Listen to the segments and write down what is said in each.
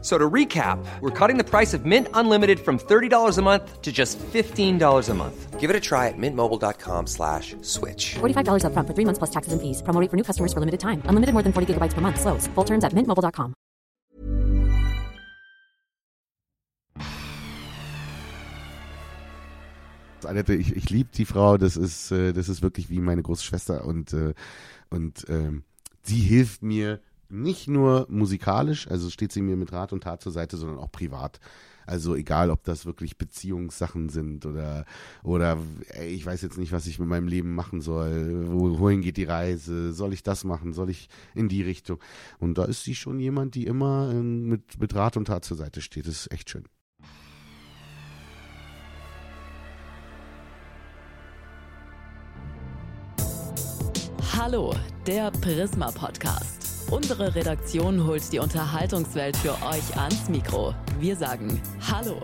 So to recap, we're cutting the price of Mint Unlimited from $30 a month to just $15 a month. Give it a try at mintmobile.com slash switch. $45 upfront for three months plus taxes and fees. Promo rate for new customers for limited time. Unlimited more than 40 gigabytes per month. Slows. Full terms at mintmobile.com. Annette, ich, ich liebe die Frau, das ist, äh, das ist wirklich wie meine große Schwester und, äh, und ähm, sie hilft mir nicht nur musikalisch, also steht sie mir mit Rat und Tat zur Seite, sondern auch privat. Also egal, ob das wirklich Beziehungssachen sind oder, oder ey, ich weiß jetzt nicht, was ich mit meinem Leben machen soll. Wo, wohin geht die Reise? Soll ich das machen? Soll ich in die Richtung? Und da ist sie schon jemand, die immer äh, mit, mit Rat und Tat zur Seite steht. Das ist echt schön. Hallo, der Prisma Podcast. Unsere Redaktion holt die Unterhaltungswelt für euch ans Mikro. Wir sagen Hallo.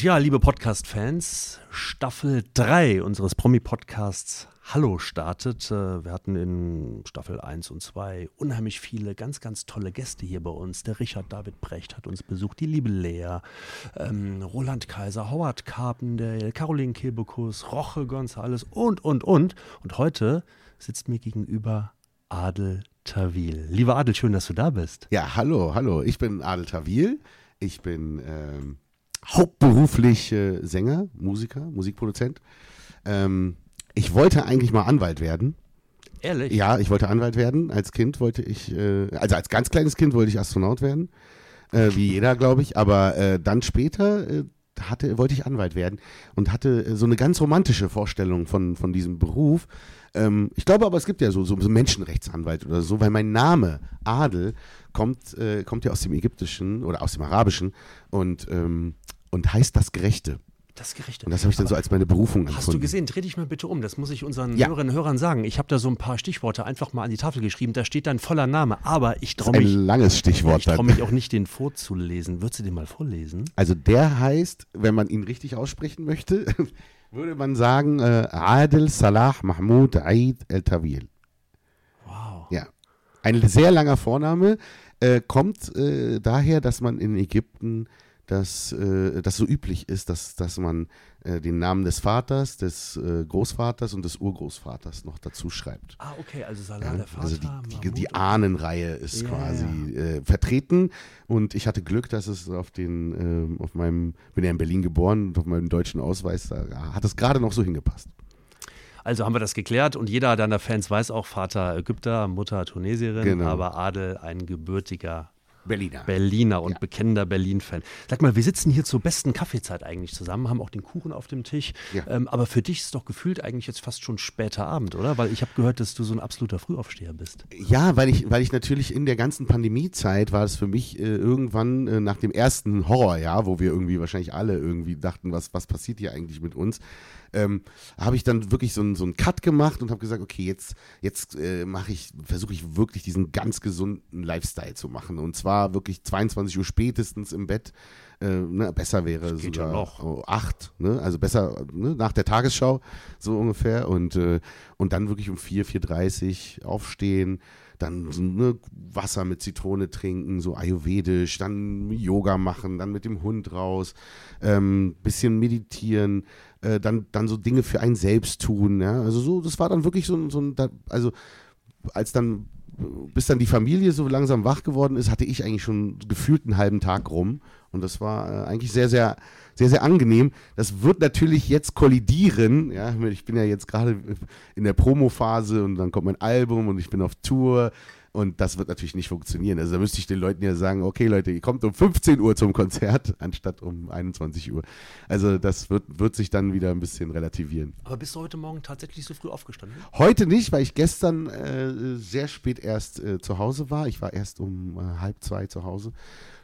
Ja, liebe Podcast-Fans, Staffel 3 unseres Promi-Podcasts Hallo startet. Äh, Wir hatten in Staffel 1 und 2 unheimlich viele ganz, ganz tolle Gäste hier bei uns. Der Richard David Brecht hat uns besucht, die liebe Lea, ähm, Roland Kaiser, Howard Carpendale, Caroline Kebekus, Roche Gonzales und, und, und. Und heute sitzt mir gegenüber Adel Tawil. Lieber Adel, schön, dass du da bist. Ja, hallo, hallo. Ich bin Adel Tawil. Ich bin ähm, hauptberuflich äh, Sänger, Musiker, Musikproduzent. Ähm, ich wollte eigentlich mal Anwalt werden. Ehrlich? Ja, ich wollte Anwalt werden. Als Kind wollte ich, äh, also als ganz kleines Kind wollte ich Astronaut werden. Äh, wie jeder, glaube ich. Aber äh, dann später äh, hatte, wollte ich Anwalt werden und hatte äh, so eine ganz romantische Vorstellung von, von diesem Beruf. Ähm, ich glaube aber, es gibt ja so, so, so Menschenrechtsanwalt oder so, weil mein Name Adel kommt, äh, kommt ja aus dem Ägyptischen oder aus dem Arabischen und, ähm, und heißt das Gerechte. Das Gerechte. Und das habe ich dann so als meine Berufung Hast empfunden. du gesehen? Dreh dich mal bitte um. Das muss ich unseren Ja. Hörerinnen und Hörern sagen. Ich habe da so ein paar Stichworte einfach mal an die Tafel geschrieben. Da steht dein voller Name. Aber ich traue Ein mich, langes Stichwort ich trau dann. mich auch nicht, den vorzulesen. Würdest du den mal vorlesen? Also der heißt, wenn man ihn richtig aussprechen möchte, würde man sagen äh, Adel Salah Mahmoud Eid El Tawil. Wow. Ja. Ein sehr langer Vorname äh, kommt äh, daher, dass man in Ägypten das, äh, das so üblich ist, dass, dass man äh, den Namen des Vaters, des äh, Großvaters und des Urgroßvaters noch dazu schreibt. Ah, okay. Also Salah, Ja, der Vater. also die, die, die Ahnenreihe ist Ja, quasi Äh, vertreten und ich hatte Glück, dass es auf den, ähm, auf meinem, bin ja in Berlin geboren und auf meinem deutschen Ausweis, da hat es gerade noch so hingepasst. Also haben wir das geklärt und jeder deiner Fans weiß auch, Vater Ägypter, Mutter Tunesierin, Genau. aber Adel ein gebürtiger Berliner. Berliner und Ja. bekennender Berlin-Fan. Sag mal, wir sitzen hier zur besten Kaffeezeit eigentlich zusammen, haben auch den Kuchen auf dem Tisch. Ja. Ähm, aber für dich ist es doch gefühlt eigentlich jetzt fast schon später Abend, oder? Weil ich habe gehört, dass du so ein absoluter Frühaufsteher bist. Ja, weil ich, weil ich natürlich in der ganzen Pandemiezeit war es für mich äh, irgendwann äh, nach dem ersten Horrorjahr, wo wir irgendwie wahrscheinlich alle irgendwie dachten, was, was passiert hier eigentlich mit uns, ähm, habe ich dann wirklich so einen so einen Cut gemacht und habe gesagt, okay, jetzt, jetzt äh, mache ich, versuche ich wirklich diesen ganz gesunden Lifestyle zu machen. Und zwar wirklich 22 Uhr spätestens im Bett. Äh, ne, besser wäre geht sogar ja noch. oh, acht, ne? also besser ne? nach der Tagesschau so ungefähr und, äh, und dann wirklich um 4, 4.30 aufstehen, dann ne, Wasser mit Zitrone trinken, so ayurvedisch, dann Yoga machen, dann mit dem Hund raus, ähm, bisschen meditieren, äh, dann, dann so Dinge für einen selbst tun, ja, also so, das war dann wirklich so, so ein, also als dann, bis dann die Familie so langsam wach geworden ist, hatte ich eigentlich schon gefühlt einen halben Tag rum. Und das war äh, eigentlich sehr, sehr, sehr, sehr angenehm. Das wird natürlich jetzt kollidieren. Ja, ich bin ja jetzt gerade in der Promophase und dann kommt mein Album und ich bin auf Tour. Und das wird natürlich nicht funktionieren. Also da müsste ich den Leuten ja sagen, okay Leute, ihr kommt um 15 Uhr zum Konzert, anstatt um 21 Uhr. Also das wird, wird sich dann wieder ein bisschen relativieren. Aber bist du heute Morgen tatsächlich so früh aufgestanden? Heute nicht, weil ich gestern äh, sehr spät erst äh, zu Hause war. Ich war erst um äh, halb zwei zu Hause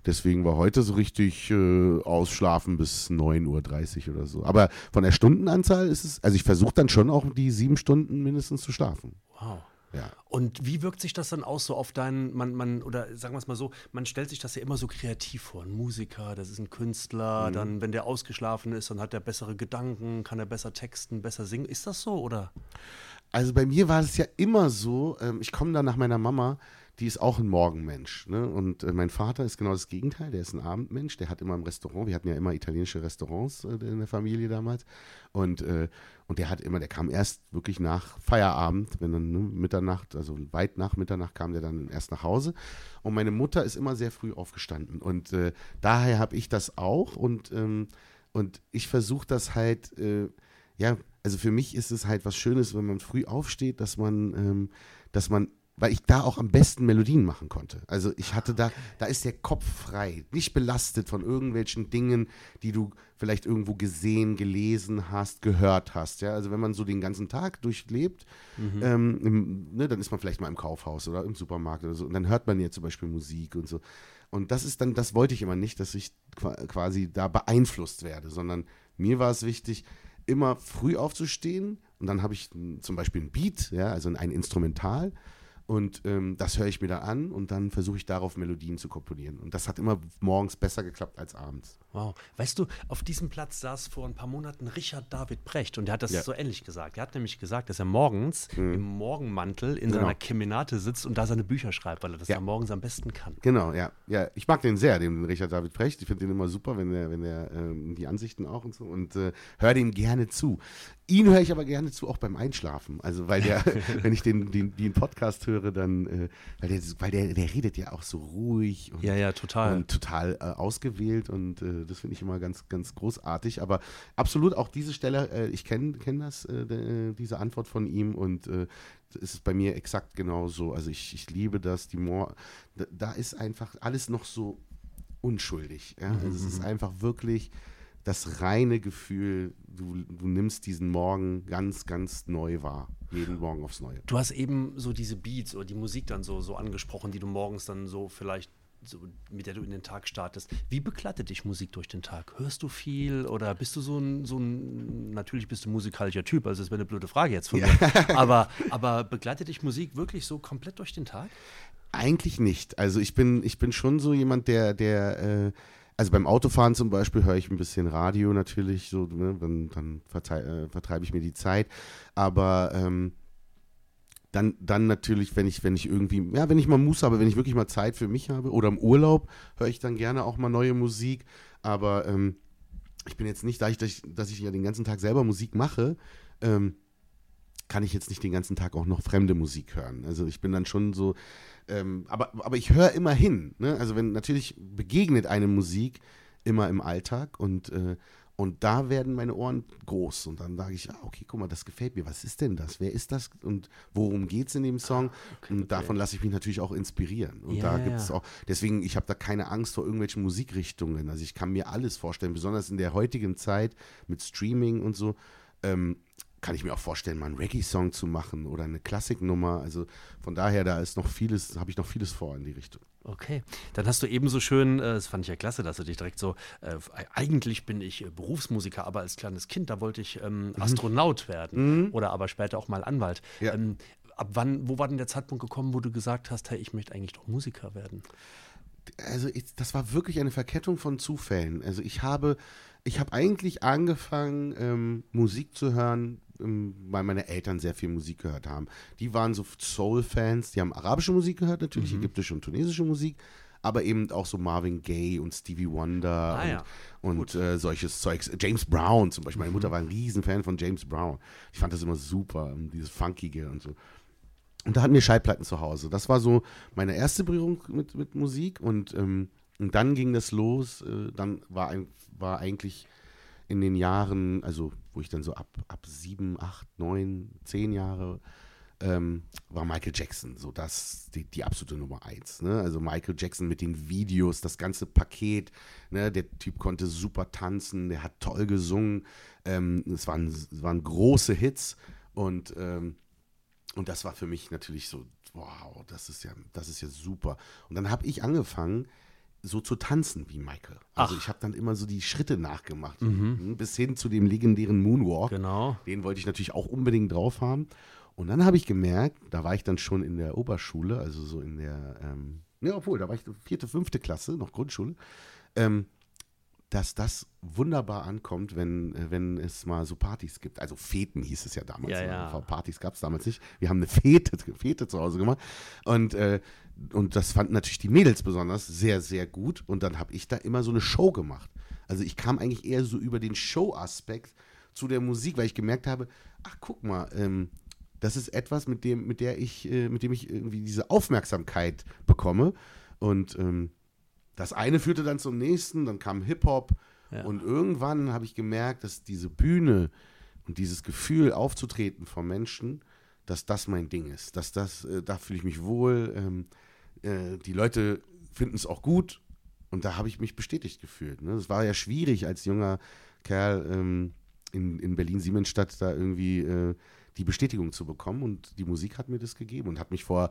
Deswegen war heute so richtig äh, ausschlafen bis 9.30 Uhr oder so. Aber von der Stundenanzahl ist es, also ich versuche dann schon auch die sieben Stunden mindestens zu schlafen. Wow. Ja. Und wie wirkt sich das dann aus so auf deinen, man, man, oder sagen wir es mal so, man stellt sich das ja immer so kreativ vor. Ein Musiker, das ist ein Künstler, dann, wenn der ausgeschlafen ist, dann hat er bessere Gedanken, kann er besser texten, besser singen. Ist das so, oder? Also bei mir war es ja immer so, ähm, ich komme da nach meiner Mama, die ist auch ein Morgenmensch. Ne? Und äh, mein Vater ist genau das Gegenteil, der ist ein Abendmensch, der hat immer im Restaurant, wir hatten ja immer italienische Restaurants äh, in der Familie damals. Und, äh, und der hat immer, der kam erst wirklich nach Feierabend, wenn dann ne, Mitternacht, also weit nach Mitternacht kam der dann erst nach Hause. Und meine Mutter ist immer sehr früh aufgestanden. Und äh, daher habe ich das auch und, ähm, und ich versuche das halt, äh, ja, also für mich ist es halt was Schönes, wenn man früh aufsteht, dass man, ähm, dass man, weil ich da auch am besten Melodien machen konnte. Also ich hatte da, da ist der Kopf frei, nicht belastet von irgendwelchen Dingen, die du vielleicht irgendwo gesehen, gelesen hast, gehört hast. Ja, also wenn man so den ganzen Tag durchlebt, ähm, im, ne, dann ist man vielleicht mal im Kaufhaus oder im Supermarkt oder so und dann hört man ja zum Beispiel Musik und so. Und das ist dann, das wollte ich immer nicht, dass ich qua- quasi da beeinflusst werde, sondern mir war es wichtig, immer früh aufzustehen und dann habe ich zum Beispiel ein Beat, ja, also ein Instrumental und ähm, das höre ich mir da an und dann versuche ich darauf Melodien zu komponieren. Und das hat immer morgens besser geklappt als abends. Wow. Weißt du, auf diesem Platz saß vor ein paar Monaten Richard David Brecht und der hat das Ja. so ähnlich gesagt. Er hat nämlich gesagt, dass er morgens im Morgenmantel in Genau. seiner Kemenate sitzt und da seine Bücher schreibt, weil er das Ja. morgens am besten kann. Genau, ja. ja. Ich mag den sehr, den Richard David Precht. Ich finde den immer super, wenn er, wenn er ähm, die Ansichten auch und so und äh, höre dem gerne zu. Ihn höre ich aber gerne zu, auch beim Einschlafen. Also weil der, wenn ich den, den, den Podcast höre, dann, äh, weil, der, weil der, der redet ja auch so ruhig und, Ja, ja, total. und total äh, ausgewählt und äh, das finde ich immer ganz, ganz großartig. Aber absolut auch diese Stelle, äh, ich kenne kenn das, äh, diese Antwort von ihm und äh, es ist bei mir exakt genauso. Also ich, ich liebe das, die Mor da, da ist einfach alles noch so unschuldig. Ja? Also es ist einfach wirklich das reine Gefühl, du, du nimmst diesen Morgen ganz, ganz neu wahr. Jeden Morgen aufs Neue. Du hast eben so diese Beats oder die Musik dann so, so angesprochen, die du morgens dann so vielleicht so, mit der du in den Tag startest. Wie begleitet dich Musik durch den Tag? Hörst du viel oder bist du so ein, so ein natürlich bist du musikalischer Typ, also das wäre eine blöde Frage jetzt von mir. Aber, aber begleitet dich Musik wirklich so komplett durch den Tag? Eigentlich nicht. Also ich bin, ich bin schon so jemand, der, der, äh, also beim Autofahren zum Beispiel höre ich ein bisschen Radio natürlich, so, ne, dann, dann äh, vertreibe ich mir die Zeit. Aber ähm, dann, dann natürlich, wenn ich, wenn ich irgendwie, ja, wenn ich mal Muße habe, wenn ich wirklich mal Zeit für mich habe oder im Urlaub, höre ich dann gerne auch mal neue Musik. Aber ähm, ich bin jetzt nicht, da ich, dass ich, ja den ganzen Tag selber Musik mache, ähm, kann ich jetzt nicht den ganzen Tag auch noch fremde Musik hören. Also ich bin dann schon so, ähm, aber, aber ich höre immer hin. Ne? Also wenn natürlich begegnet eine Musik immer im Alltag und, äh, und da werden meine Ohren groß und dann sage ich, ah, okay, guck mal, das gefällt mir. Was ist denn das? Wer ist das und worum geht es in dem Song? und davon lasse ich mich natürlich auch inspirieren. Und da Ja, gibt es ja. auch, deswegen, ich habe da keine Angst vor irgendwelchen Musikrichtungen. Also ich kann mir alles vorstellen, besonders in der heutigen Zeit mit Streaming und so. Ähm, kann ich mir auch vorstellen, mal einen Reggae-Song zu machen oder eine Klassiknummer. Also von daher, da ist noch vieles, habe ich noch vieles vor in die Richtung. Okay, dann hast du ebenso schön, äh, das fand ich ja klasse, dass du dich direkt so, äh, eigentlich bin ich äh, Berufsmusiker, aber als kleines Kind, da wollte ich ähm, Astronaut werden oder aber später auch mal Anwalt. Ja. Ähm, ab wann, wo war denn der Zeitpunkt gekommen, wo du gesagt hast, hey, ich möchte eigentlich doch Musiker werden? also ich, das war wirklich eine Verkettung von Zufällen. Also ich habe, ich habe eigentlich angefangen, ähm, Musik zu hören, ähm, weil meine Eltern sehr viel Musik gehört haben. Die waren so Soul-Fans, die haben arabische Musik gehört, natürlich ägyptische und tunesische Musik, aber eben auch so Marvin Gaye und Stevie Wonder Ah, und, ja. und äh, solches Zeugs. James Brown zum Beispiel. Meine Mutter war ein Riesenfan von James Brown. Ich fand das immer super, dieses Funkige und so. Und da hatten wir Schallplatten zu Hause. Das war so meine erste Berührung mit, mit Musik. Und, ähm, und dann ging das los. Äh, dann war, war eigentlich in den Jahren, also wo ich dann so ab, ab sieben, acht, neun, zehn Jahre, ähm, war Michael Jackson so das, die, die absolute Nummer eins. Ne? Also Michael Jackson mit den Videos, das ganze Paket. Ne? Der Typ konnte super tanzen, der hat toll gesungen. Ähm, es, waren, es waren große Hits. Und ähm, und das war für mich natürlich so, wow, das ist ja, das ist ja super. Und dann habe ich angefangen, so zu tanzen wie Michael. Also Ach. ich habe dann immer so die Schritte nachgemacht, mhm. bis hin zu dem legendären Moonwalk. Genau. Den wollte ich natürlich auch unbedingt drauf haben. Und dann habe ich gemerkt, da war ich dann schon in der Oberschule, also so in der, ähm, ja, obwohl, da war ich vierte, fünfte Klasse, noch Grundschule, ähm, dass das wunderbar ankommt, wenn, äh, wenn es mal so Partys gibt. Also Feten hieß es ja damals. Ja, ne? ja. Partys gab es damals nicht. Wir haben eine Fete, Fete zu Hause gemacht. Und, äh, und das fanden natürlich die Mädels besonders sehr, sehr gut. Und dann habe ich da immer so eine Show gemacht. Also ich kam eigentlich eher so über den Show-Aspekt zu der Musik, weil ich gemerkt habe, ach guck mal, ähm, das ist etwas, mit dem, mit der ich, äh, mit dem ich irgendwie diese Aufmerksamkeit bekomme. Und ähm, das eine führte dann zum nächsten, dann kam Hip-Hop Ja. und irgendwann habe ich gemerkt, dass diese Bühne und dieses Gefühl aufzutreten vor Menschen, dass das mein Ding ist, dass das, äh, da fühle ich mich wohl, ähm, äh, die Leute finden es auch gut und da habe ich mich bestätigt gefühlt. Ne? Es war ja schwierig als junger Kerl ähm, in, in Berlin-Siemensstadt da irgendwie äh, die Bestätigung zu bekommen und die Musik hat mir das gegeben und hat mich vor,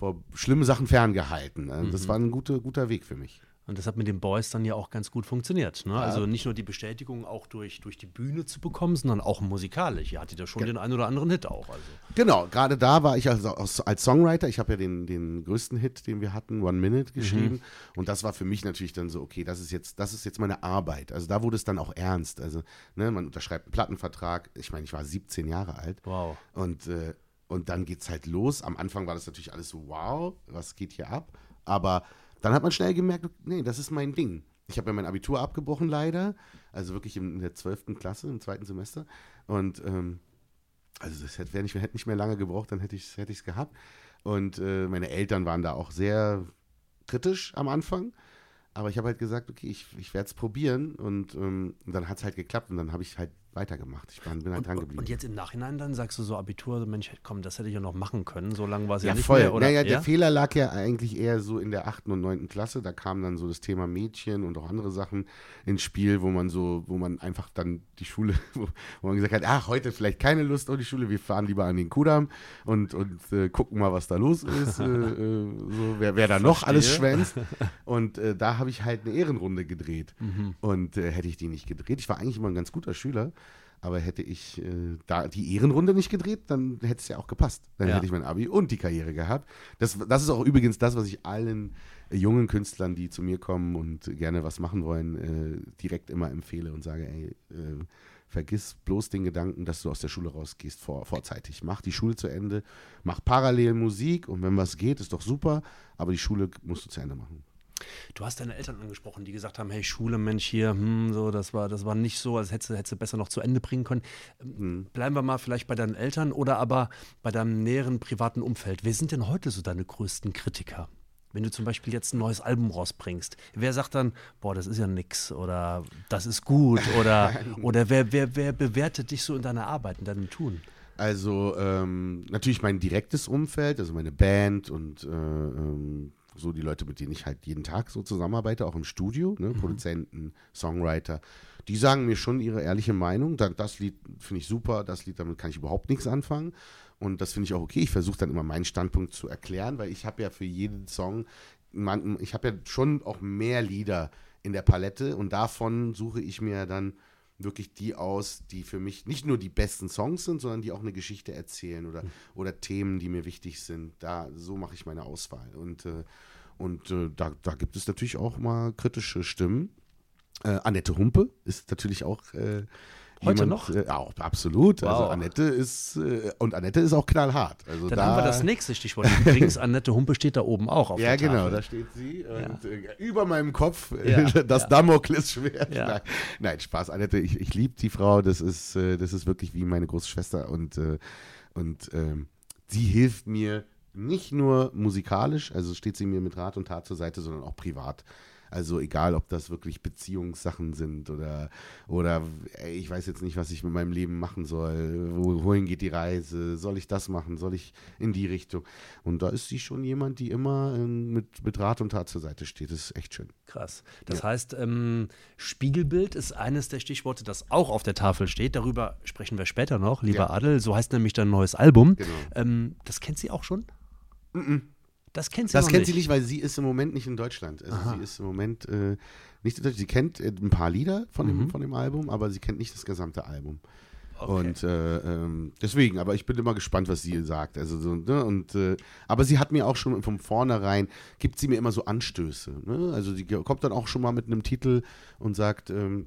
vor schlimmen Sachen ferngehalten. Äh, Das war ein guter, guter Weg für mich. Und das hat mit den Boys dann ja auch ganz gut funktioniert. Ne? Also nicht nur die Bestätigung auch durch, durch die Bühne zu bekommen, sondern auch musikalisch. Ihr hattet ja schon den einen oder anderen Hit auch. Also. Genau, gerade da war ich also als, Songwriter, ich habe ja den, den größten Hit, den wir hatten, One Minute geschrieben. Und das war für mich natürlich dann so, okay, das ist jetzt, das ist jetzt meine Arbeit. Also da wurde es dann auch ernst. Also, ne, man unterschreibt einen Plattenvertrag. Ich meine, ich war 17 Jahre alt. Wow. Und, äh, und dann geht's halt los. Am Anfang war das natürlich alles so, wow, was geht hier ab? Aber dann hat man schnell gemerkt, nee, das ist mein Ding. Ich habe ja mein Abitur abgebrochen leider, also wirklich in der 12. Klasse, im zweiten Semester. Und ähm, also das hätte, nicht, hätte nicht mehr lange gebraucht, dann hätte ich es hätte gehabt. Und äh, meine Eltern waren da auch sehr kritisch am Anfang. Aber ich habe halt gesagt, okay, ich, ich werde es probieren. Und, ähm, dann hat es halt geklappt und dann habe ich halt weitergemacht. Ich bin halt dran geblieben. Und jetzt im Nachhinein dann sagst du so Abitur, Mensch, komm, das hätte ich ja noch machen können. So lange war es ja, Ja, nicht voll. mehr. Oder? naja, der ja? Fehler lag ja eigentlich eher so in der 8. und 9. Klasse. Da kam dann so das Thema Mädchen und auch andere Sachen ins Spiel, wo man so, wo man einfach dann die Schule, wo, man gesagt hat, ach, heute vielleicht keine Lust auf die Schule, wir fahren lieber an den Kudamm und, und äh, gucken mal, was da los ist. äh, äh, so, wer, wer da noch alles schwänzt. Und äh, da habe ich halt eine Ehrenrunde gedreht. Mhm. Und äh, hätte ich die nicht gedreht, ich war eigentlich immer ein ganz guter Schüler. Aber hätte ich äh, da die Ehrenrunde nicht gedreht, dann hätte es ja auch gepasst. Dann Ja. hätte ich mein Abi und die Karriere gehabt. Das, das ist auch übrigens das, was ich allen äh, jungen Künstlern, die zu mir kommen und gerne was machen wollen, äh, direkt immer empfehle und sage, ey, äh, vergiss bloß den Gedanken, dass du aus der Schule rausgehst vor, vorzeitig. Mach die Schule zu Ende, mach parallel Musik und wenn was geht, ist doch super, aber die Schule musst du zu Ende machen. Du hast deine Eltern angesprochen, die gesagt haben, hey, Schule, Mensch, hier, hm, so, das war, das war nicht so, als hättest du, hättest du besser noch zu Ende bringen können. Ähm, Hm. Bleiben wir mal vielleicht bei deinen Eltern oder aber bei deinem näheren privaten Umfeld. Wer sind denn heute so deine größten Kritiker? Wenn du zum Beispiel jetzt ein neues Album rausbringst, wer sagt dann, boah, das ist ja nix oder das ist gut oder, oder wer, wer, wer bewertet dich so in deiner Arbeit, in deinem Tun? Also ähm, natürlich mein direktes Umfeld, also meine Band und äh, ähm, so die Leute, mit denen ich halt jeden Tag so zusammenarbeite, auch im Studio, ne, Produzenten, Songwriter, die sagen mir schon ihre ehrliche Meinung. Da, das Lied finde ich super, das Lied, damit kann ich überhaupt nichts anfangen. Und das finde ich auch okay. Ich versuche dann immer meinen Standpunkt zu erklären, weil ich habe ja für jeden Song, ich habe ja schon auch mehr Lieder in der Palette und davon suche ich mir dann wirklich die aus, die für mich nicht nur die besten Songs sind, sondern die auch eine Geschichte erzählen oder, oder Themen, die mir wichtig sind. Da, so mache ich meine Auswahl. Und, äh, und äh, da, da gibt es natürlich auch mal kritische Stimmen. Äh, Annette Humpe ist natürlich auch äh, Heute jemand, noch? Äh, auch absolut. Also Wow. Annette ist äh, und Annette ist auch knallhart. Also Dann da, haben wir das nächste Stichwort. Übrigens, Annette Humpe steht da oben auch auf Ja, der genau, Tafel. da steht sie. Und äh, über meinem Kopf äh, Ja, das ja. Damoklesschwert. Ja. Nein, nein, Spaß, Annette. Ich, ich liebe die Frau. Das ist, äh, das ist wirklich wie meine große Schwester. Und, äh, und ähm, sie hilft mir nicht nur musikalisch, also steht sie mir mit Rat und Tat zur Seite, sondern auch privat. Also egal, ob das wirklich Beziehungssachen sind oder, oder ey, ich weiß jetzt nicht, was ich mit meinem Leben machen soll. Wo, wohin geht die Reise? Soll ich das machen? Soll ich in die Richtung? Und da ist sie schon jemand, die immer ähm, mit, mit Rat und Tat zur Seite steht. Das ist echt schön. Krass. Das heißt, ähm, Spiegelbild ist eines der Stichworte, das auch auf der Tafel steht. Darüber sprechen wir später noch, lieber Ja. Adel. So heißt nämlich dein neues Album. Genau. Ähm, das kennt sie auch schon? Das kennt sie Das kennt nicht. sie nicht, weil sie ist im Moment nicht in Deutschland. Also Aha. sie ist im Moment äh, nicht in Deutschland. Sie kennt äh, ein paar Lieder von, Mhm. dem, von dem Album, aber sie kennt nicht das gesamte Album. Okay. Und äh, ähm, deswegen, aber ich bin immer gespannt, was sie sagt. Also so, ne, und äh, aber sie hat mir auch schon von vornherein, gibt sie mir immer so Anstöße. Ne? Also sie kommt dann auch schon mal mit einem Titel und sagt, ähm,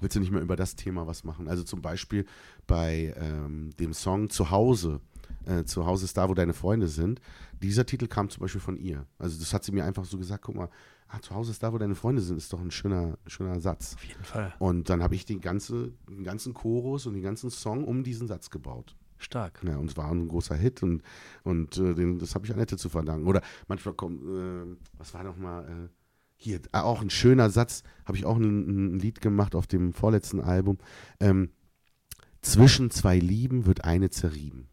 willst du nicht mehr über das Thema was machen? Also zum Beispiel bei ähm, dem Song Zuhause. Äh, zu Hause ist da, wo deine Freunde sind. Dieser Titel kam zum Beispiel von ihr. Also das hat sie mir einfach so gesagt, guck mal, ah, zu Hause ist da, wo deine Freunde sind, ist doch ein schöner, schöner Satz. Auf jeden Fall. Und dann habe ich den, ganze, den ganzen Chorus und den ganzen Song um diesen Satz gebaut. Stark. Ja, und es war ein großer Hit und, und äh, den, das habe ich Annette zu verdanken. Oder manchmal kommt, äh, was war nochmal, äh, hier, äh, auch ein schöner Satz, habe ich auch ein, ein Lied gemacht auf dem vorletzten Album. Ähm, Zwischen zwei Lieben wird eine zerrieben.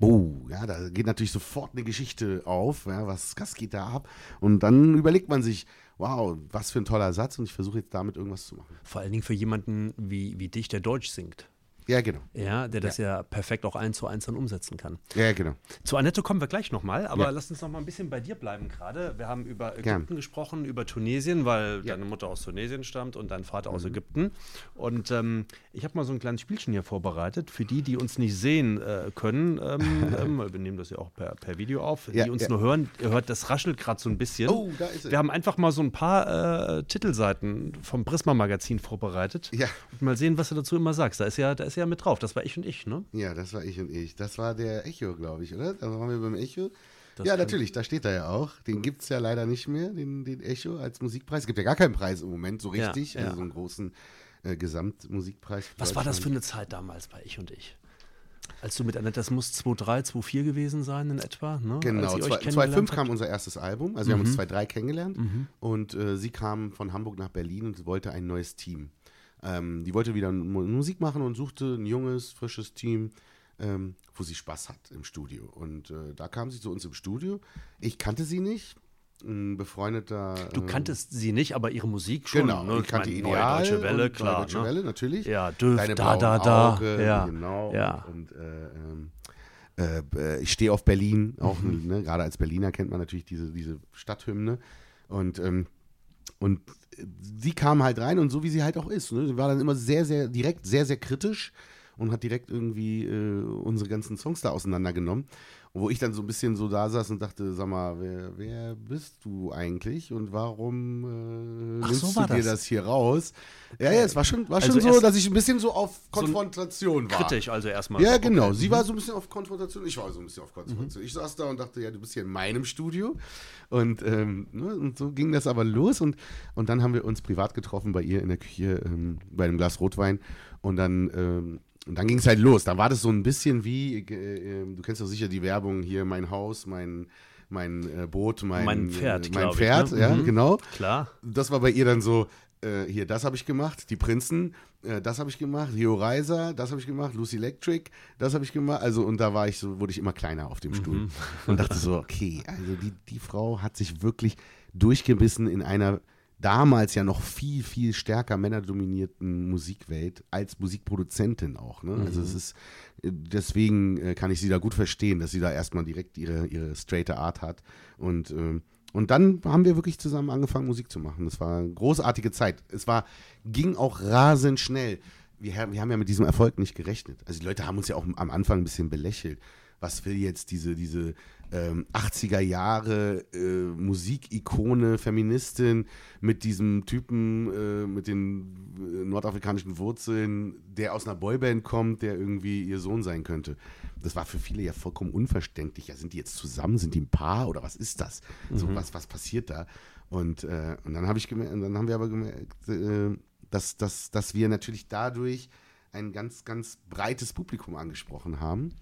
Oh, ja, da geht natürlich sofort eine Geschichte auf, ja, was, was geht da ab? Und dann überlegt man sich, wow, was für ein toller Satz und ich versuche jetzt damit irgendwas zu machen. Vor allen Dingen für jemanden wie, wie dich, der Deutsch singt. Ja, genau. Ja, der das ja, perfekt auch eins zu eins dann umsetzen kann. Ja, genau. Zu Annette kommen wir gleich nochmal, aber Ja. lass uns noch mal ein bisschen bei dir bleiben gerade. Wir haben über Ägypten Gern. gesprochen, über Tunesien, weil Ja. Mhm. deine Mutter aus Tunesien stammt und dein Vater aus Ägypten. Und ähm, ich habe mal so ein kleines Spielchen hier vorbereitet. Für die, die uns nicht sehen äh, können, ähm, ähm, wir nehmen das ja auch per, per Video auf, Ja, die uns ja. nur hören, ihr hört, das raschelt gerade so ein bisschen. Oh, da ist es. Wir haben einfach mal so ein paar äh, Titelseiten vom Prisma-Magazin vorbereitet. Ja. Und mal sehen, was du dazu immer sagst. Da ist ja, da ist ja mit drauf. Das war ich und ich, ne? Ja, das war ich und ich. Das war der Echo, glaube ich, oder? Da waren wir beim Echo. Das ja, natürlich, da steht er ja auch. Den gibt es ja leider nicht mehr, den, den Echo als Musikpreis. Es gibt ja gar keinen Preis im Moment so Ja, richtig, ja. also so einen großen äh, Gesamtmusikpreis. Was war das für eine Zeit damals bei Ich und Ich? Als du mit Annette, das muss 2003, 2004 gewesen sein in etwa, ne? Genau, Als ihr euch 2005 kennengelernt kam unser erstes Album. Also wir Mhm. haben uns 2003 kennengelernt und äh, sie kam von Hamburg nach Berlin und wollte ein neues Team. Ähm, die wollte wieder Mu- Musik machen und suchte ein junges, frisches Team, ähm, wo sie Spaß hat im Studio. Und äh, da kam sie zu uns im Studio. Ich kannte sie nicht. Ein befreundeter. Du äh, kanntest sie nicht, aber ihre Musik schon. Genau, ne? ich kannte meine, Ideal. Neue Deutsche Welle, klar. Deutsche ne? Welle, natürlich. Ja, Döf, Deine da, da, da. Auge, ja. Genau. Ja. Und, äh, ähm, äh, ich stehe auf Berlin, auch Mhm. ne, gerade als Berliner kennt man natürlich diese, diese Stadthymne. Und, ähm, und sie kam halt rein und so wie sie halt auch ist. Ne? Sie war dann immer sehr, sehr direkt, sehr, sehr kritisch und hat direkt irgendwie äh, unsere ganzen Songs da auseinandergenommen. Wo ich dann so ein bisschen so da saß und dachte, sag mal, wer, wer bist du eigentlich und warum äh, Ach, nimmst so du dir das. das hier raus? Ja, ja, es war schon, war Also schon so, dass ich ein bisschen so auf so Konfrontation war. Kritisch, also erstmal. Ja, so, genau. okay. Sie war so ein bisschen auf Konfrontation, ich war so ein bisschen auf Konfrontation. Ich saß da und dachte, ja, du bist hier in meinem Studio. Und, ähm, ne, und so ging das aber los. Und, und dann haben wir uns privat getroffen bei ihr in der Küche ähm, bei einem Glas Rotwein. Und dann, ähm, und dann ging es halt los. Da war das so ein bisschen wie, äh, äh, du kennst doch sicher die Werbung hier, mein Haus, mein, mein äh, Boot, mein, Mein Pferd, äh, mein glaub ich, Pferd, ne? ja, Mhm. genau. Klar. Das war bei ihr dann so, äh, hier, das habe ich gemacht, die Prinzen, äh, das habe ich gemacht, Rio Reiser, das habe ich gemacht, Lucy Electric, das habe ich gemacht. Also, und da war ich so, wurde ich immer kleiner auf dem Stuhl und dachte so, okay, also die, die Frau hat sich wirklich durchgebissen in einer damals ja noch viel, viel stärker männerdominierten Musikwelt als Musikproduzentin auch. Ne? Also es ist, äh, deswegen äh, kann ich sie da gut verstehen, dass sie da erstmal direkt ihre, ihre straighte Art hat. Und, ähm, und dann haben wir wirklich zusammen angefangen, Musik zu machen. Das war eine großartige Zeit. Es war, ging auch rasend schnell. Wir, haben- wir haben ja mit diesem Erfolg nicht gerechnet. Also die Leute haben uns ja auch am Anfang ein bisschen belächelt. Was will jetzt diese, diese ähm, 80er Jahre äh, Musikikone, Feministin mit diesem Typen äh, mit den äh, nordafrikanischen Wurzeln, der aus einer Boyband kommt, der irgendwie ihr Sohn sein könnte. Das war für viele ja vollkommen unverständlich. Ja, sind die jetzt zusammen? Sind die ein Paar oder was ist das? So, was, was passiert da? Und, äh, und dann habe ich gemerkt, dann haben wir aber gemerkt, äh, dass, dass, dass wir natürlich dadurch ein ganz, ganz breites Publikum angesprochen haben.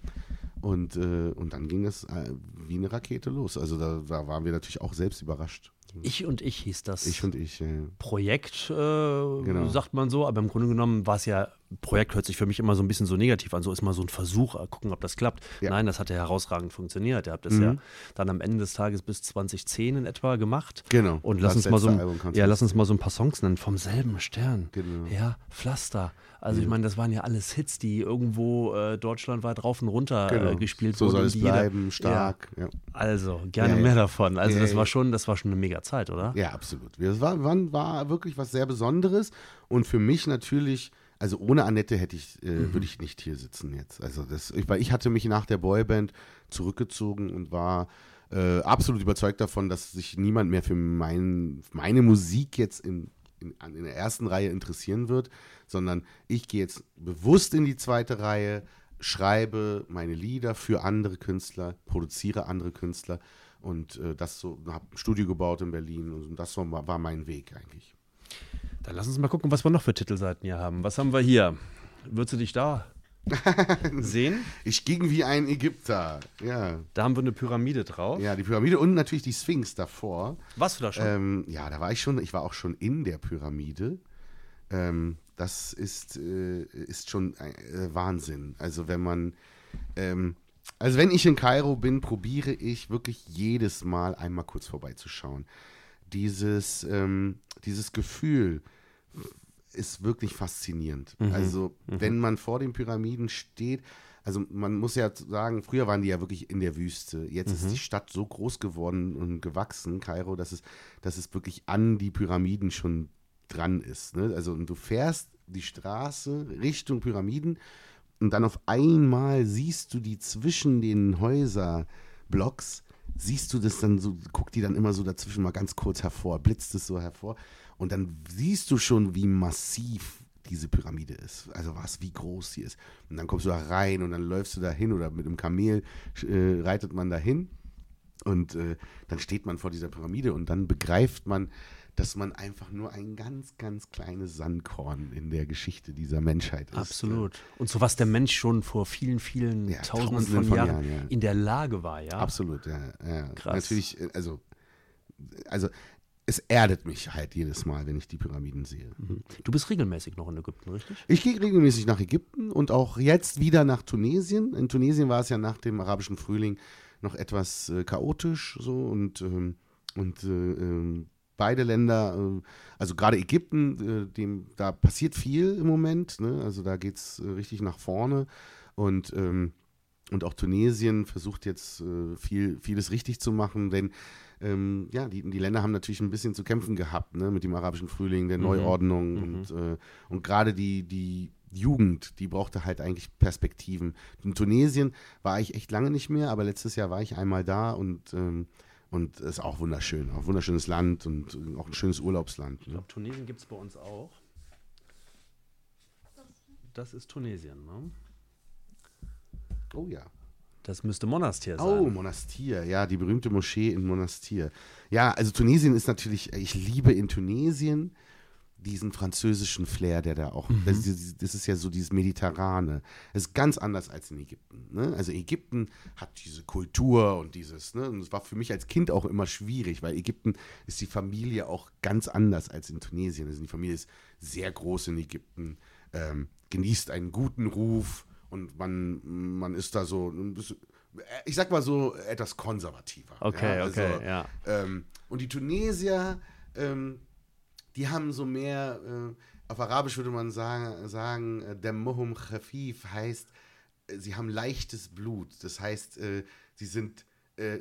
Und, äh, und dann ging es äh, wie eine Rakete los. Also da, da waren wir natürlich auch selbst überrascht. Ich und ich hieß das Ich und ich. Äh, Projekt, äh, Genau. sagt man so, aber im Grunde genommen war es ja Projekt hört sich für mich immer so ein bisschen so negativ an, so ist mal so ein Versuch, äh, gucken, ob das klappt. Ja. Nein, das hat ja herausragend funktioniert. Ihr habt das Mhm. ja dann am Ende des Tages bis 2010 in etwa gemacht. Genau. Und lass Das uns, mal so, ein- ja, lass uns mal so ein paar Songs nennen. Vom selben Stern. Genau. Ja, Pflaster. Also ich meine, das waren ja alles Hits, die irgendwo äh, deutschlandweit rauf und runter äh, Genau. gespielt so wurden. soll und es bleiben, stark. Ja. Ja, also, gerne Ja, ja. mehr davon. Also Ja, das ja. war schon, das war schon eine mega Zeit, oder? Ja, absolut. Es war, war, war wirklich was sehr Besonderes und für mich natürlich, also ohne Annette hätte ich, äh, Mhm. würde ich nicht hier sitzen jetzt. Also das, ich, weil ich hatte mich nach der Boyband zurückgezogen und war äh, absolut überzeugt davon, dass sich niemand mehr für mein, meine Musik jetzt in, in, in der ersten Reihe interessieren wird, sondern ich gehe jetzt bewusst in die zweite Reihe, schreibe meine Lieder für andere Künstler, produziere andere Künstler und äh, das so, habe ein Studio gebaut in Berlin und das war, war mein Weg eigentlich. Dann lass uns mal gucken, was wir noch für Titelseiten hier haben. Was haben wir hier? Würdest du dich da sehen? Ich ging wie ein Ägypter, ja. Da haben wir eine Pyramide drauf. Ja, die Pyramide und natürlich die Sphinx davor. Warst du da schon? Ähm, ja, da war ich schon, ich war auch schon in der Pyramide. Ähm, das ist, äh, ist schon äh, Wahnsinn. Also wenn man, ähm, also wenn ich in Kairo bin, probiere ich wirklich jedes Mal einmal kurz vorbeizuschauen. Dieses, ähm, dieses Gefühl ist wirklich faszinierend. Also wenn man vor den Pyramiden steht, also man muss ja sagen, früher waren die ja wirklich in der Wüste. Jetzt ist die Stadt so groß geworden und gewachsen, Kairo, dass es, dass es wirklich an die Pyramiden schon dran ist. Ne? Also und du fährst die Straße Richtung Pyramiden und dann auf einmal siehst du die zwischen den Häuserblocks, siehst du das dann so, guckt die dann immer so dazwischen mal ganz kurz hervor, blitzt es so hervor und dann siehst du schon, wie massiv diese Pyramide ist. Also was, wie groß sie ist. Und dann kommst du da rein und dann läufst du da hin oder mit einem Kamel äh, reitet man da hin und äh, dann steht man vor dieser Pyramide und dann begreift man, dass man einfach nur ein ganz, ganz kleines Sandkorn in der Geschichte dieser Menschheit ist. Absolut. Und so was der Mensch schon vor vielen, vielen Ja, Tausenden, Tausenden von, von Jahren, Jahren, ja. in der Lage war, ja. Absolut, ja. ja. Krass. Natürlich, äh, also, also es erdet mich halt jedes Mal, wenn ich die Pyramiden sehe. Du bist regelmäßig noch in Ägypten, richtig? Ich gehe regelmäßig nach Ägypten und auch jetzt wieder nach Tunesien. In Tunesien war es ja nach dem arabischen Frühling noch etwas äh, chaotisch so und, ähm, und äh, ähm, beide Länder, äh, also gerade Ägypten, äh, dem, da passiert viel im Moment, ne? also da geht es äh, richtig nach vorne und ähm, und auch Tunesien versucht jetzt viel, vieles richtig zu machen, denn ähm, ja, die, die Länder haben natürlich ein bisschen zu kämpfen gehabt, ne, mit dem arabischen Frühling, der Neuordnung und, äh, und gerade die, die Jugend, die brauchte halt eigentlich Perspektiven. In Tunesien war ich echt lange nicht mehr, aber letztes Jahr war ich einmal da und ähm, und es ist auch wunderschön, auch ein wunderschönes Land und auch ein schönes Urlaubsland. Ich Ne? glaube, Tunesien gibt es bei uns auch. Das ist Tunesien, ne? Oh ja. Das müsste Monastir sein. Oh, Monastir, ja, die berühmte Moschee in Monastir. Ja, also Tunesien ist natürlich, ich liebe in Tunesien diesen französischen Flair, der da auch, das, ist- das ist ja so dieses Mediterrane. Das ist ganz anders als in Ägypten. Ne? Also Ägypten hat diese Kultur und dieses, ne? und es war für mich als Kind auch immer schwierig, weil Ägypten ist die Familie auch ganz anders als in Tunesien. Also die Familie ist sehr groß in Ägypten, ähm, genießt einen guten Ruf und man, man ist da so, ich sag mal so, etwas konservativer. Okay, ja? okay, ja. Ähm, und die Tunesier, ähm, die haben so mehr, äh, auf Arabisch würde man sagen, sagen äh, der Mohum Khafif heißt, äh, sie haben leichtes Blut. Das heißt, äh, sie sind, äh,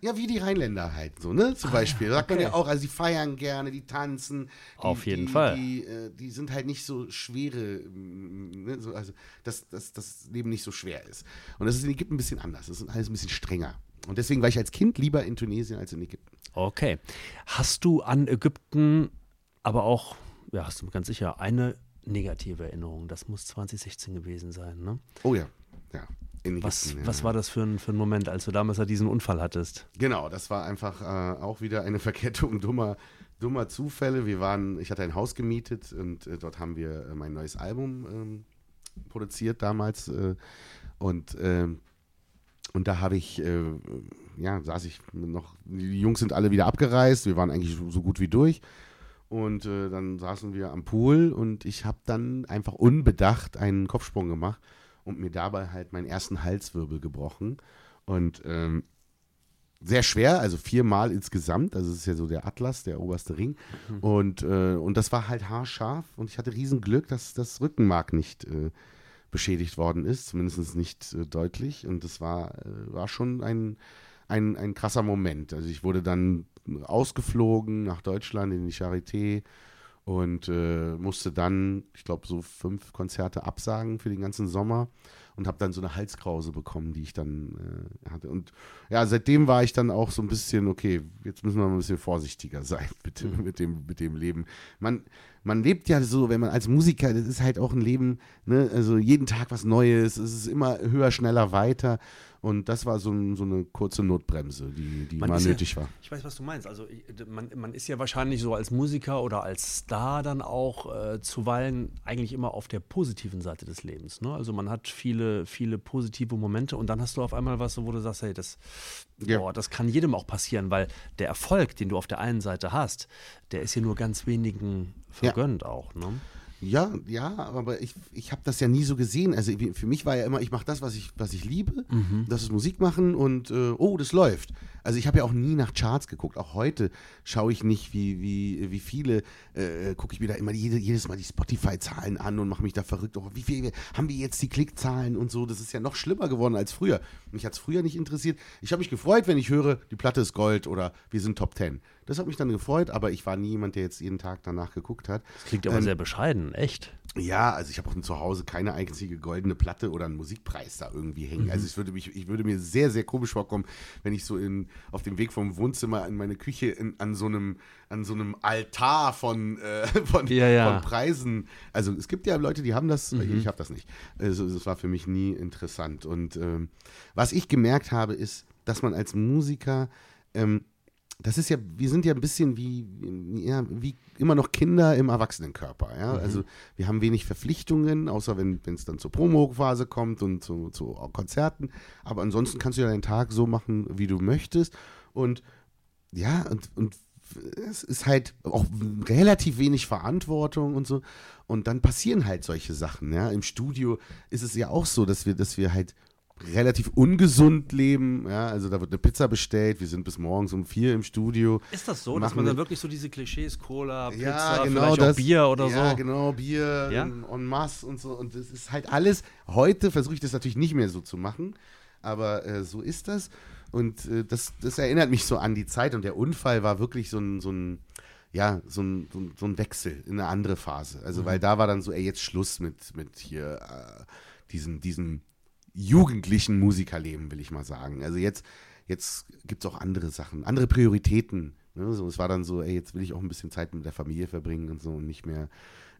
ja, wie die Rheinländer halt so, ne? Zum Beispiel. Sagt man okay. ja auch, also die feiern gerne, die tanzen. Die, Auf jeden die, Fall. Die, äh, die sind halt nicht so schwere, mm, ne? so, also dass, dass das Leben nicht so schwer ist. Und das ist in Ägypten ein bisschen anders. Das ist alles ein bisschen strenger. Und deswegen war ich als Kind lieber in Tunesien als in Ägypten. Okay. Hast du an Ägypten aber auch, ja, hast du ganz sicher, eine negative Erinnerung? Das muss 2016 gewesen sein, ne? Oh ja, ja. In Ägypten, Was, ja. was war das für ein, für ein Moment, als du damals ja diesen Unfall hattest? Genau, das war einfach äh, auch wieder eine Verkettung dummer, dummer Zufälle. Wir waren, ich hatte ein Haus gemietet und äh, dort haben wir äh, mein neues Album ähm, produziert damals. Äh, und, ähm, und da habe ich, äh, ja, saß ich noch, die Jungs sind alle wieder abgereist, wir waren eigentlich so gut wie durch. Und äh, dann saßen wir am Pool und ich habe dann einfach unbedacht einen Kopfsprung gemacht und mir dabei halt meinen ersten Halswirbel gebrochen. Und ähm, sehr schwer, also viermal insgesamt. Also es ist ja so der Atlas, der oberste Ring. Und, äh, und das war halt haarscharf und ich hatte riesen Glück, dass das Rückenmark nicht äh, beschädigt worden ist, zumindest nicht äh, deutlich. Und das war, äh, war schon ein, ein, ein krasser Moment. Also ich wurde dann ausgeflogen nach Deutschland in die Charité und äh, musste dann, ich glaube, so fünf Konzerte absagen für den ganzen Sommer und habe dann so eine Halskrause bekommen, die ich dann äh, hatte. Und ja, seitdem war ich dann auch so ein bisschen, okay, jetzt müssen wir mal ein bisschen vorsichtiger sein mit, dem- mit, dem, mit dem Leben. Man, man lebt ja so, wenn man als Musiker, das ist halt auch ein Leben, ne, also jeden Tag was Neues, es ist immer höher, schneller, weiter. Und das war so, so eine kurze Notbremse, die, die Man mal nötig ja, war. Ich weiß, was du meinst. Also ich, man, man ist ja wahrscheinlich so als Musiker oder als Star dann auch äh, zuweilen eigentlich immer auf der positiven Seite des Lebens. Ne? Also man hat viele, viele positive Momente und dann hast du auf einmal was, wo du sagst, hey, das, Ja. boah, das kann jedem auch passieren, weil der Erfolg, den du auf der einen Seite hast, der ist ja nur ganz wenigen vergönnt auch. Ne? Ja, ja, aber ich, ich habe das ja nie so gesehen. Also für mich war ja immer, ich mache das, was ich, was ich liebe. Das ist Musik machen und äh, oh, das läuft. Also ich habe ja auch nie nach Charts geguckt. Auch heute schaue ich nicht, wie, wie, wie viele, äh, gucke ich mir da immer jede, jedes Mal die Spotify-Zahlen an und mache mich da verrückt. Oh, wie viel haben wir jetzt die Klickzahlen und so? Das ist ja noch schlimmer geworden als früher. Mich hat es früher nicht interessiert. Ich habe mich gefreut, wenn ich höre, die Platte ist Gold oder wir sind Top 10. Das hat mich dann gefreut, aber ich war nie jemand, der jetzt jeden Tag danach geguckt hat. Das klingt aber Ähm, sehr bescheiden, echt. Ja, also ich habe auch zu Hause keine einzige goldene Platte oder einen Musikpreis da irgendwie hängen. Also ich würde mich, ich würde mir sehr, sehr komisch vorkommen, wenn ich so in, auf dem Weg vom Wohnzimmer in meine Küche in, an so einem, an so einem Altar von, äh, von, Ja, ja. von Preisen. Also es gibt ja Leute, die haben das, ich habe das nicht. Also das war für mich nie interessant. Und ähm, was ich gemerkt habe, ist, dass man als Musiker ähm, das ist ja, wir sind ja ein bisschen wie, ja, wie immer noch Kinder im Erwachsenenkörper. Ja? Also wir haben wenig Verpflichtungen, außer wenn es dann zur Promo-Phase kommt und zu, zu Konzerten. Aber ansonsten kannst du ja deinen Tag so machen, wie du möchtest. Und ja, und, und es ist halt auch relativ wenig Verantwortung und so. Und dann passieren halt solche Sachen. Ja? Im Studio ist es ja auch so, dass wir, dass wir halt relativ ungesund leben. Ja? Also da wird eine Pizza bestellt, wir sind bis morgens um vier im Studio. Ist das so, dass man dann wir- wirklich so diese Klischees, Cola, Pizza, Ja, genau vielleicht das. auch Bier oder ja, so? genau, Bier Ja? en, masse und so. Und das ist halt alles. Heute versuche ich das natürlich nicht mehr so zu machen, aber äh, so ist das. Und äh, das, das erinnert mich so an die Zeit. Und der Unfall war wirklich so ein, so ein ja, so ein, so, ein, so ein Wechsel in eine andere Phase. Also, weil da war dann so, ey, jetzt Schluss mit, mit hier äh, diesem, diesem jugendlichen Musikerleben, will ich mal sagen. Also jetzt, jetzt gibt es auch andere Sachen, andere Prioritäten. Ne? So, es war dann so, ey, jetzt will ich auch ein bisschen Zeit mit der Familie verbringen und so und nicht mehr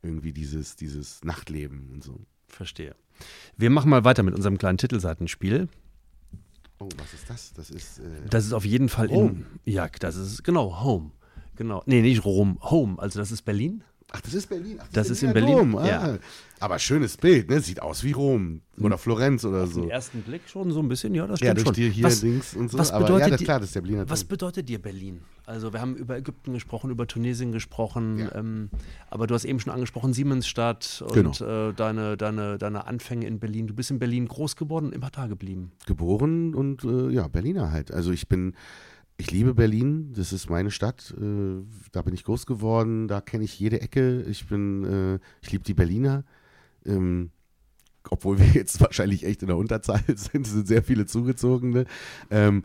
irgendwie dieses, dieses Nachtleben und so. Verstehe. Wir machen mal weiter mit unserem kleinen Titelseitenspiel. Oh, was ist das? Das ist. Äh, Das ist auf jeden Fall Rom. in. Ja, das ist genau Home. Genau. Nee, nicht Rom. Home. Also das ist Berlin. Ach, das ist Berlin. Ach, Das ist in Berlin, Dom. Ah. ja. Aber schönes Bild, ne? Sieht aus wie Rom oder Florenz oder Auf den so. ersten Blick schon so ein bisschen, ja, das Ja, stimmt durch schon. hier was, links und so. Was aber bedeutet ja, das, klar, das ist der Berliner Was bedeutet dir Berlin? Also wir haben über Ägypten gesprochen, über Tunesien gesprochen, Ja. ähm, aber du hast eben schon angesprochen Siemensstadt und Genau. äh, deine, deine, deine Anfänge in Berlin. Du bist in Berlin groß geworden und immer da geblieben. geboren und äh, ja, Berliner halt. Also ich bin, ich liebe Berlin, das ist meine Stadt, äh, da bin ich groß geworden, da kenne ich jede Ecke. Ich bin, äh, ich liebe die Berliner. Ähm, obwohl wir jetzt wahrscheinlich echt in der Unterzahl sind, es sind sehr viele Zugezogene. Ähm,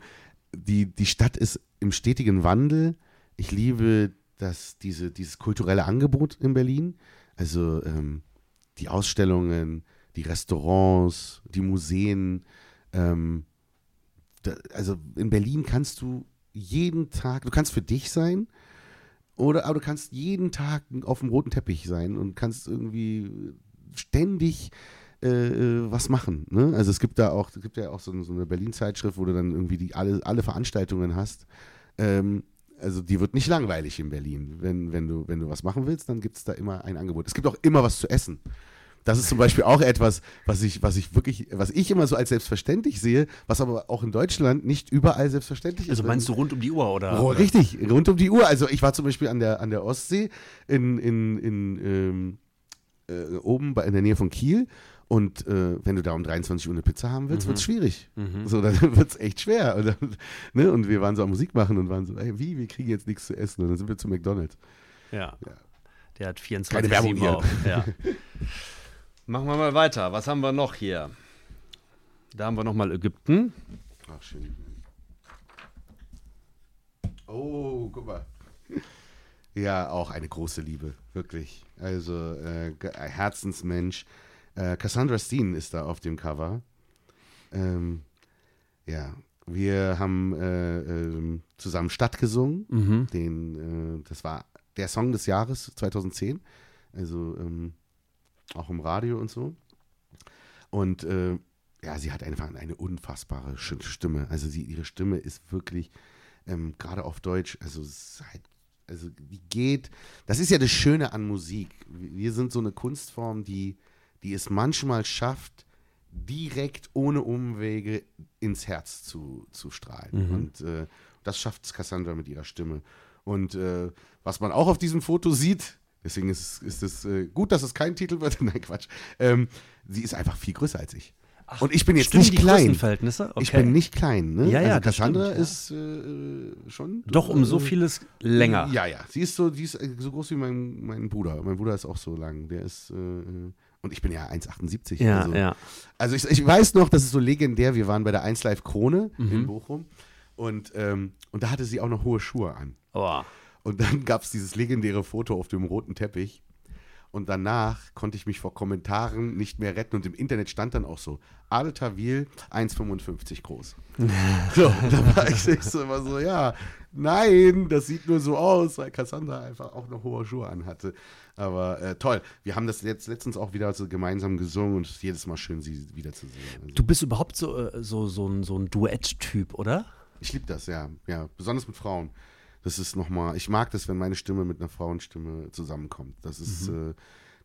die, die Stadt ist im stetigen Wandel. Ich liebe das, diese, dieses kulturelle Angebot in Berlin. Also ähm, die Ausstellungen, die Restaurants, die Museen. Ähm, also in Berlin kannst du jeden Tag, du kannst für dich sein, oder aber du kannst jeden Tag auf dem roten Teppich sein und kannst irgendwie ständig äh, äh, was machen. Ne? Also es gibt da auch, es gibt ja auch so, so eine Berlin-Zeitschrift, wo du dann irgendwie die, alle, alle Veranstaltungen hast. Ähm, also die wird nicht langweilig in Berlin. Wenn, wenn, du, wenn du was machen willst, dann gibt es da immer ein Angebot. Es gibt auch immer was zu essen. Das ist zum Beispiel auch etwas, was ich, was ich wirklich, was ich immer so als selbstverständlich sehe, was aber auch in Deutschland nicht überall selbstverständlich Also ist. meinst du rund um die Uhr oder? Oh, richtig, rund um die Uhr. Also ich war zum Beispiel an der, an der Ostsee in, in, in ähm, äh, oben bei, in der Nähe von Kiel. Und äh, wenn du da um 23 Uhr eine Pizza haben willst, wird es schwierig. So, dann wird es echt schwer. Und, dann, ne? und wir waren so am Musik machen und waren so, ey, wie, wir kriegen jetzt nichts zu essen. Und dann sind wir zu McDonalds. Ja. Der hat 24 Keine Werbung auf. Ja. Machen wir mal weiter. Was haben wir noch hier? Da haben wir noch mal Ägypten. Ach, schön. Oh, guck mal. Ja, auch eine große Liebe, wirklich. Also, äh, ein Herzensmensch. Äh, Cassandra Steen ist da auf dem Cover. Ähm, ja, wir haben äh, ähm, zusammen Stadt gesungen. Den, äh, das war der Song des Jahres 2010. Also ähm, auch im Radio und so. Und äh, ja, sie hat einfach eine unfassbare Stimme. Also sie, ihre Stimme ist wirklich, ähm, gerade auf Deutsch, also, halt, also die geht, das ist ja das Schöne an Musik. Wir sind so eine Kunstform, die, die es manchmal schafft, direkt ohne Umwege ins Herz zu, zu strahlen. Und äh, das schafft Cassandra mit ihrer Stimme. Und äh, was man auch auf diesem Foto sieht, deswegen ist, ist es äh, gut, dass es kein Titel wird, nein Quatsch, ähm, sie ist einfach viel größer als ich. Und ich bin jetzt nicht die klein. Größenverhältnisse? Ich Okay. bin nicht klein, ne? Ja, ja, also das Cassandra stimmt, ist äh, schon. Doch um so äh, vieles länger. Ja, ja. Sie ist so, die ist äh, so groß wie mein, mein Bruder. Mein Bruder ist auch so lang. Der ist, äh, äh, und ich bin ja 1,78. Ja, also, ja. Also ich, ich weiß noch, das ist so legendär. Wir waren bei der 1 Live Krone Mhm. in Bochum. Und, ähm, und da hatte sie auch noch hohe Schuhe an. Oh. Und dann gab es dieses legendäre Foto auf dem roten Teppich. Und danach konnte ich mich vor Kommentaren nicht mehr retten. Und im Internet stand dann auch so, Alter Wiel, 1,55 groß. so, da war ich so immer so, ja, nein, das sieht nur so aus, weil Cassandra einfach auch noch hohe Schuhe anhatte. Aber äh, toll, wir haben das jetzt letztens auch wieder so gemeinsam gesungen und es ist jedes Mal schön, sie wiederzusehen. Also, Du bist überhaupt so, äh, so, so ein, so ein Duett-Typ, oder? ich liebe das, ja, ja, besonders mit Frauen. Das ist nochmal, ich mag das, wenn meine Stimme mit einer Frauenstimme zusammenkommt. Das ist, äh,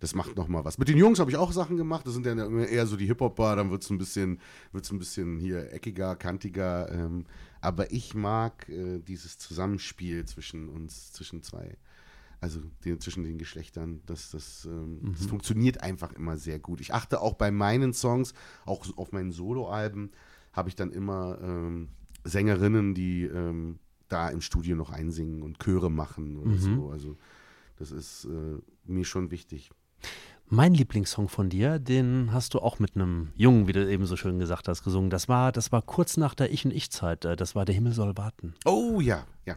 das macht nochmal was. Mit den Jungs habe ich auch Sachen gemacht. Das sind ja immer eher so die Hip-Hopper, dann wird es ein bisschen, wird's ein bisschen hier eckiger, kantiger. Ähm, aber ich mag äh, dieses Zusammenspiel zwischen uns, zwischen zwei, also den, zwischen den Geschlechtern. Das, das, ähm, das funktioniert einfach immer sehr gut. Ich achte auch bei meinen Songs, auch auf meinen Soloalben, habe ich dann immer ähm, Sängerinnen, die ähm, da im Studio noch einsingen und Chöre machen oder so. Also das ist äh, mir schon wichtig. Mein Lieblingssong von dir, den hast du auch mit einem Jungen, wie du eben so schön gesagt hast, gesungen. Das war, das war kurz nach der Ich- und Ich-Zeit. äh, Das war Der Himmel soll warten. Oh ja, ja.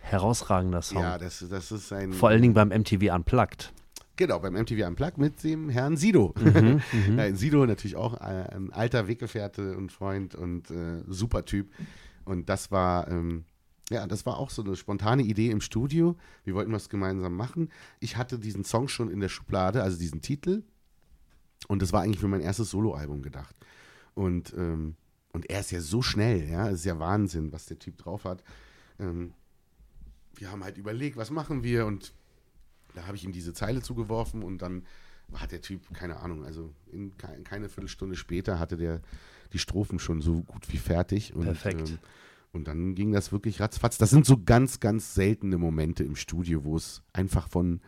Herausragender Song. Ja, das, das ist ein. Vor allen Dingen beim MTV Unplugged. Genau, beim MTV Unplugged mit dem Herrn Sido. Mhm, ja, Sido natürlich auch äh, ein alter Weggefährte und Freund und äh, super Typ. Und das war, ähm, ja, das war auch so eine spontane Idee im Studio. Wir wollten was gemeinsam machen. Ich hatte diesen Song schon in der Schublade, also diesen Titel. Und das war eigentlich für mein erstes Soloalbum gedacht. Und, ähm, und er ist ja so schnell, ja, es ist ja Wahnsinn, was der Typ drauf hat. Ähm, wir haben halt überlegt, was machen wir und da habe ich ihm diese Zeile zugeworfen und dann hat der Typ, keine Ahnung, also in ke- keine Viertelstunde später hatte der die Strophen schon so gut wie fertig. Und, Perfekt. Ähm, und dann ging das wirklich ratzfatz. Das sind so ganz, ganz seltene Momente im Studio, wo es einfach von,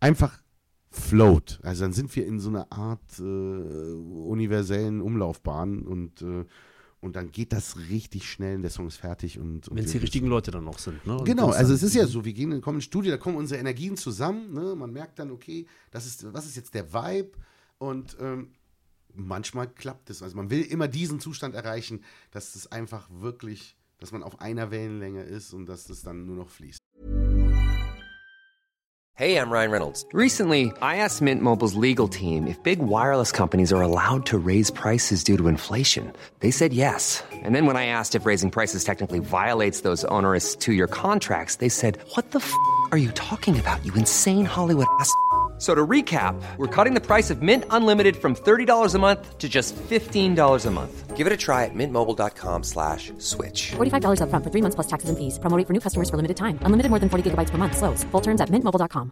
einfach float. Also dann sind wir in so einer Art äh, universellen Umlaufbahn und, äh, und dann geht das richtig schnell und der Song ist fertig. Und, und Wenn es die richtigen Leute dann noch sind. Ne? Und Genau, also es ist ja so, wir gehen, kommen ins Studio, da kommen unsere Energien zusammen, ne? man merkt dann, okay, das ist, was ist jetzt der Vibe und ähm, manchmal klappt es. Also man will immer diesen Zustand erreichen, dass es einfach wirklich, dass man auf einer Wellenlänge ist und dass das dann nur noch fließt. Hey, I'm Ryan Reynolds. Recently, I asked Mint Mobile's legal team if big wireless companies are allowed to raise prices due to inflation. They said yes. And then when I asked if raising prices technically violates those onerous two year contracts, they said, What the f are you talking about, you insane Hollywood ass? F- So to recap, we're cutting the price of Mint Unlimited from $30 a month to just $15 a month. Give it a try at mintmobile.com slash switch. $45 upfront for three months plus taxes and fees. Promo rate for new customers for limited time. Unlimited more than 40 gigabytes per month. Slows. Full terms at mintmobile.com.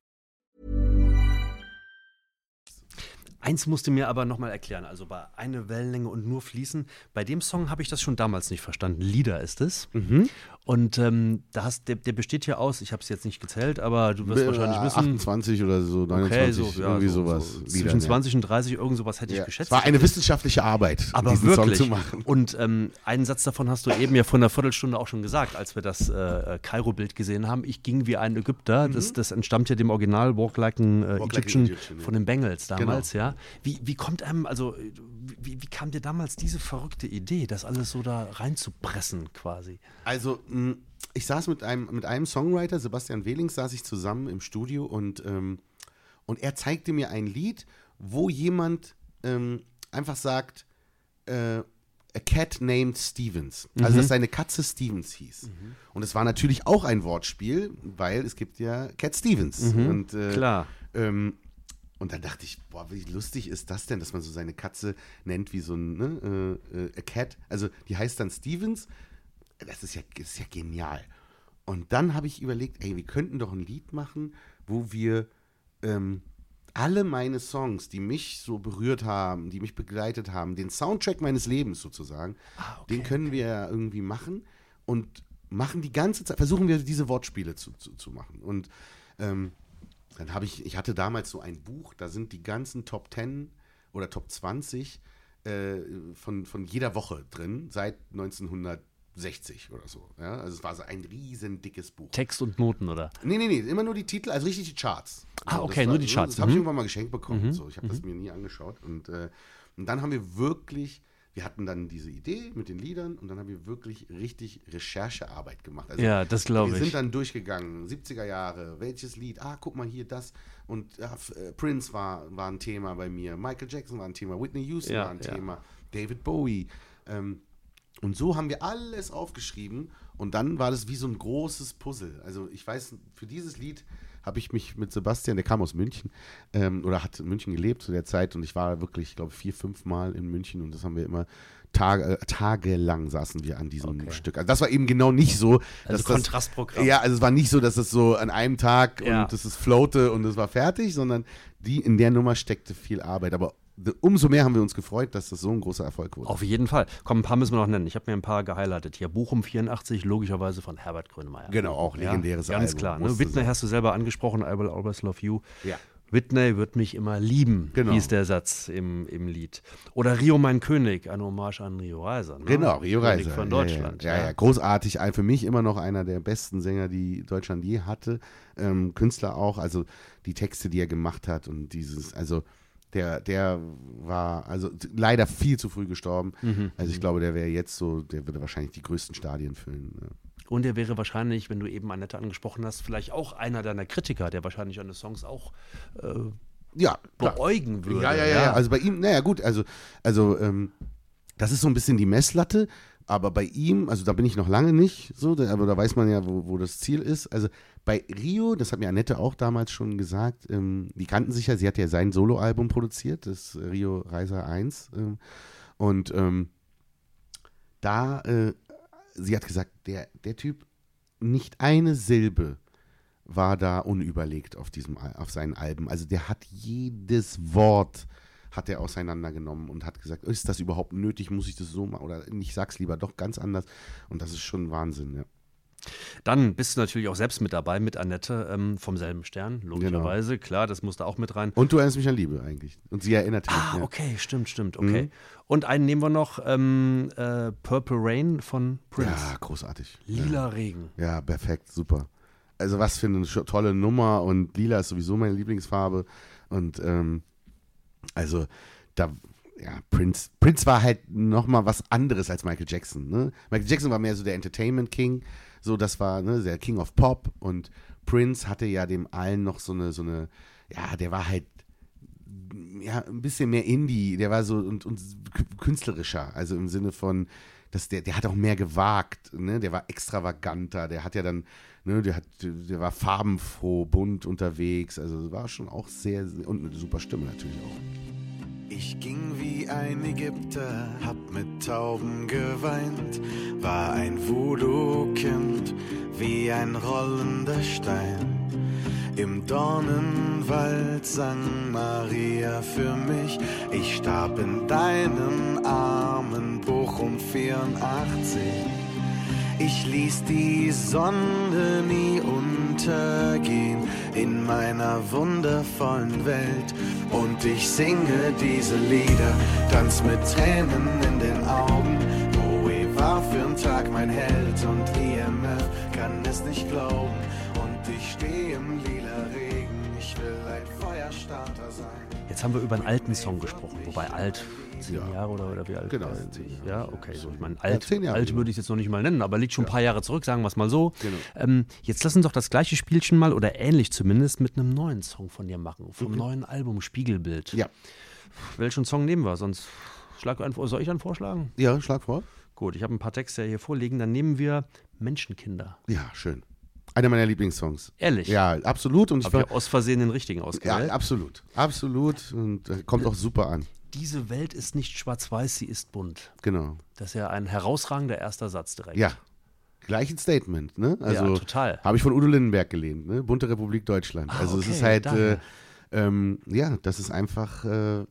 Eins musste mir aber nochmal erklären, also bei eine Wellenlänge und nur fließen, bei dem Song habe ich das schon damals nicht verstanden. Lieder ist es. Mhm. Und ähm, da hast, der, der besteht ja aus, ich habe es jetzt nicht gezählt, aber du wirst Äh, wahrscheinlich wissen. 28 oder so, 29, Okay, so, ja, irgendwie so, sowas. So, Lieder, zwischen ja. 20 und 30, irgend sowas hätte ich Ja. geschätzt. Es war eine wissenschaftliche Arbeit, aber diesen wirklich. Song zu machen. Und ähm, einen Satz davon hast du eben ja vor einer Viertelstunde auch schon gesagt, als wir das äh, äh, Kairo-Bild gesehen haben. Ich ging wie ein Ägypter. Das, das entstammt ja dem Original Walk Like an äh, Mhm. Walk Like an Egyptian, Egyptian, von den Bengals damals, Genau. ja. Wie, wie kommt einem, also wie, wie kam dir damals diese verrückte Idee, das alles so da reinzupressen quasi? Also, ich saß mit einem, mit einem Songwriter, Sebastian Wehlings, saß ich zusammen im Studio und, ähm, und er zeigte mir ein Lied, wo jemand ähm, einfach sagt, äh, A Cat Named Stevens. Also, dass seine Katze Stevens hieß. Und es war natürlich auch ein Wortspiel, weil es gibt ja Cat Stevens. Und, äh, Klar. Ähm, und dann dachte ich, boah, wie lustig ist das denn, dass man so seine Katze nennt wie so ein ne, äh, äh, a Cat. Also die heißt dann Stevens. Das ist ja, das ist ja genial. Und dann habe ich überlegt, ey, wir könnten doch ein Lied machen, wo wir ähm, alle meine Songs, die mich so berührt haben, die mich begleitet haben, den Soundtrack meines Lebens sozusagen, den können wir ja irgendwie machen und machen die ganze Zeit, versuchen wir diese Wortspiele zu, zu, zu machen. Und ähm, dann habe ich, ich hatte damals so ein Buch, da sind die ganzen Top 10 oder Top 20 äh, von, von jeder Woche drin, seit 1960 oder so. Ja? Also es war so ein riesen dickes Buch. Text und Noten, oder? Nee, nee, nee, immer nur die Titel, also richtig die Charts. Ah, Also okay, das nur die Charts, Das habe ich mhm. irgendwann mal geschenkt bekommen. So, ich habe das mir nie angeschaut. Und, äh, und dann haben wir wirklich, wir hatten dann diese Idee mit den Liedern und dann haben wir wirklich richtig Recherchearbeit gemacht. Also, Ja, das glaube Wir ich. sind dann durchgegangen, 70er Jahre, welches Lied, ah, guck mal hier das. Und ja, F- äh, Prince war, war ein Thema bei mir, Michael Jackson war ein Thema, Whitney Houston Ja, war ein ja. Thema, David Bowie. Ähm, und so haben wir alles aufgeschrieben und dann war das wie so ein großes Puzzle. Also ich weiß, für dieses Lied habe ich mich mit Sebastian, der kam aus München ähm, oder hat in München gelebt zu der Zeit und ich war wirklich, ich glaube, vier, fünf Mal in München und das haben wir immer Tage, äh, tagelang saßen wir an diesem Stück. Also das war eben genau nicht so. das, Kontrastprogramm. Ja, also es war nicht so, dass es so an einem Tag Ja. und das ist floate und es war fertig, sondern die in der Nummer steckte viel Arbeit. Aber umso mehr haben wir uns gefreut, dass das so ein großer Erfolg wurde. Auf jeden Fall. Komm, ein paar müssen wir noch nennen. Ich habe mir ein paar gehighlightet hier. Bochum 84, logischerweise von Herbert Grönemeyer. Genau, auch legendäres ja, Ganz Album, klar. Ne? Whitney hast du selber angesprochen, I Will Always Love You. Ja. Whitney wird mich immer lieben, Genau. hieß der Satz im, im Lied. Oder Rio mein König, eine Hommage an Rio Reiser. Ne? Genau, Rio König Reiser. von Ja, Deutschland. Ja, ja, ja, großartig. Ein- Für mich immer noch einer der besten Sänger, die Deutschland je hatte. Ähm, Künstler auch, also die Texte, die er gemacht hat und dieses, also der, der war also leider viel zu früh gestorben. Mhm. Also ich glaube, der wäre jetzt so, der würde wahrscheinlich die größten Stadien füllen. Ne? Und er wäre wahrscheinlich, wenn du eben Annette angesprochen hast, vielleicht auch einer deiner Kritiker, der wahrscheinlich deine Songs auch äh, Ja, klar. beäugen würde. Ja, ja, ja, ja. Also bei ihm, naja, gut, also, also ähm, das ist so ein bisschen die Messlatte, aber bei ihm, also da bin ich noch lange nicht so, aber da weiß man ja, wo, wo das Ziel ist. Also bei Rio, das hat mir Annette auch damals schon gesagt, ähm, die kannten sich ja, sie hat ja sein Soloalbum produziert, das Rio Reiser 1. Ähm, und ähm, da, äh, sie hat gesagt, der, der Typ, nicht eine Silbe war da unüberlegt auf diesem auf seinen Alben. Also der hat jedes Wort hat er auseinandergenommen und hat gesagt, ist das überhaupt nötig, muss ich das so machen oder ich sag's lieber doch ganz anders und das ist schon Wahnsinn, ja. Dann bist du natürlich auch selbst mit dabei, mit Annette ähm, vom selben Stern, logischerweise. Klar, das musste auch mit rein. Und du erinnerst mich an Liebe eigentlich und sie erinnert mich. Ah, ja. okay, stimmt, stimmt, Mhm. okay. Und einen nehmen wir noch, ähm, äh, Purple Rain von Prince. Ja, großartig. Lila Regen. Ja, perfekt, super. Also was für eine tolle Nummer und lila ist sowieso meine Lieblingsfarbe und ähm, also da ja, Prince, Prince war halt nochmal was anderes als Michael Jackson. Ne? Michael Jackson war mehr so der Entertainment King, so das war ne, der King of Pop und Prince hatte ja dem allen noch so eine, so eine, ja, der war halt ja, ein bisschen mehr Indie, der war so und, und künstlerischer, also im Sinne von, dass der, der hat auch mehr gewagt, ne? der war extravaganter, der hat ja dann, ne, der hat, der war farbenfroh, bunt unterwegs, also war schon auch sehr, sehr und eine super Stimme natürlich auch. Ich ging wie ein Ägypter, hab mit Tauben geweint, war ein Voodoo-Kind, wie ein rollender Stein. Im Dornenwald sang Maria für mich. Ich starb in deinen Armen, Bochum 84. Ich ließ die Sonne nie untergehen in meiner wundervollen Welt. Und ich singe diese Lieder, tanz mit Tränen in den Augen. Bowie war für einen Tag mein Held und IMF kann es nicht glauben. Und ich stehe im lila Regen, ich will ein Feuerstarter sein. Jetzt haben wir über einen alten Song gesprochen, wobei alt zehn Ja. Jahre oder, oder wie alt? Genau, Äh, zehn Jahre. Ja, okay, so ich meine alt, Jahre, alt genau. würde ich jetzt noch nicht mal nennen, aber liegt schon ein paar Jahre zurück, sagen wir es mal so. Genau. Ähm, jetzt lass uns doch das gleiche Spielchen mal oder ähnlich zumindest mit einem neuen Song von dir machen, vom neuen Album Spiegelbild. Ja. Welchen Song nehmen wir? Sonst schlag einen, soll ich einen vorschlagen? Ja, schlag vor. Gut, ich habe ein paar Texte hier vorliegen. Dann nehmen wir Menschenkinder. Ja, schön. Einer meiner Lieblingssongs. Ehrlich? Ja, absolut. Und ich Habe ich aus Versehen den richtigen ja, ausgewählt. absolut. Absolut. Und äh, kommt auch super an. Diese Welt ist nicht schwarz-weiß, sie ist bunt. Genau. Das ist ja ein herausragender erster Satz direkt. Ja. Gleich ein Statement, ne? Also, Ja, total. Habe ich von Udo Lindenberg gelehnt, ne? Bunte Republik Deutschland. Ah, also es okay, ist halt, äh, ähm, ja, das ist einfach äh,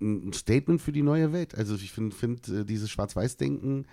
ein Statement für die neue Welt. Also ich finde find, äh, dieses Schwarz-Weiß-Denken,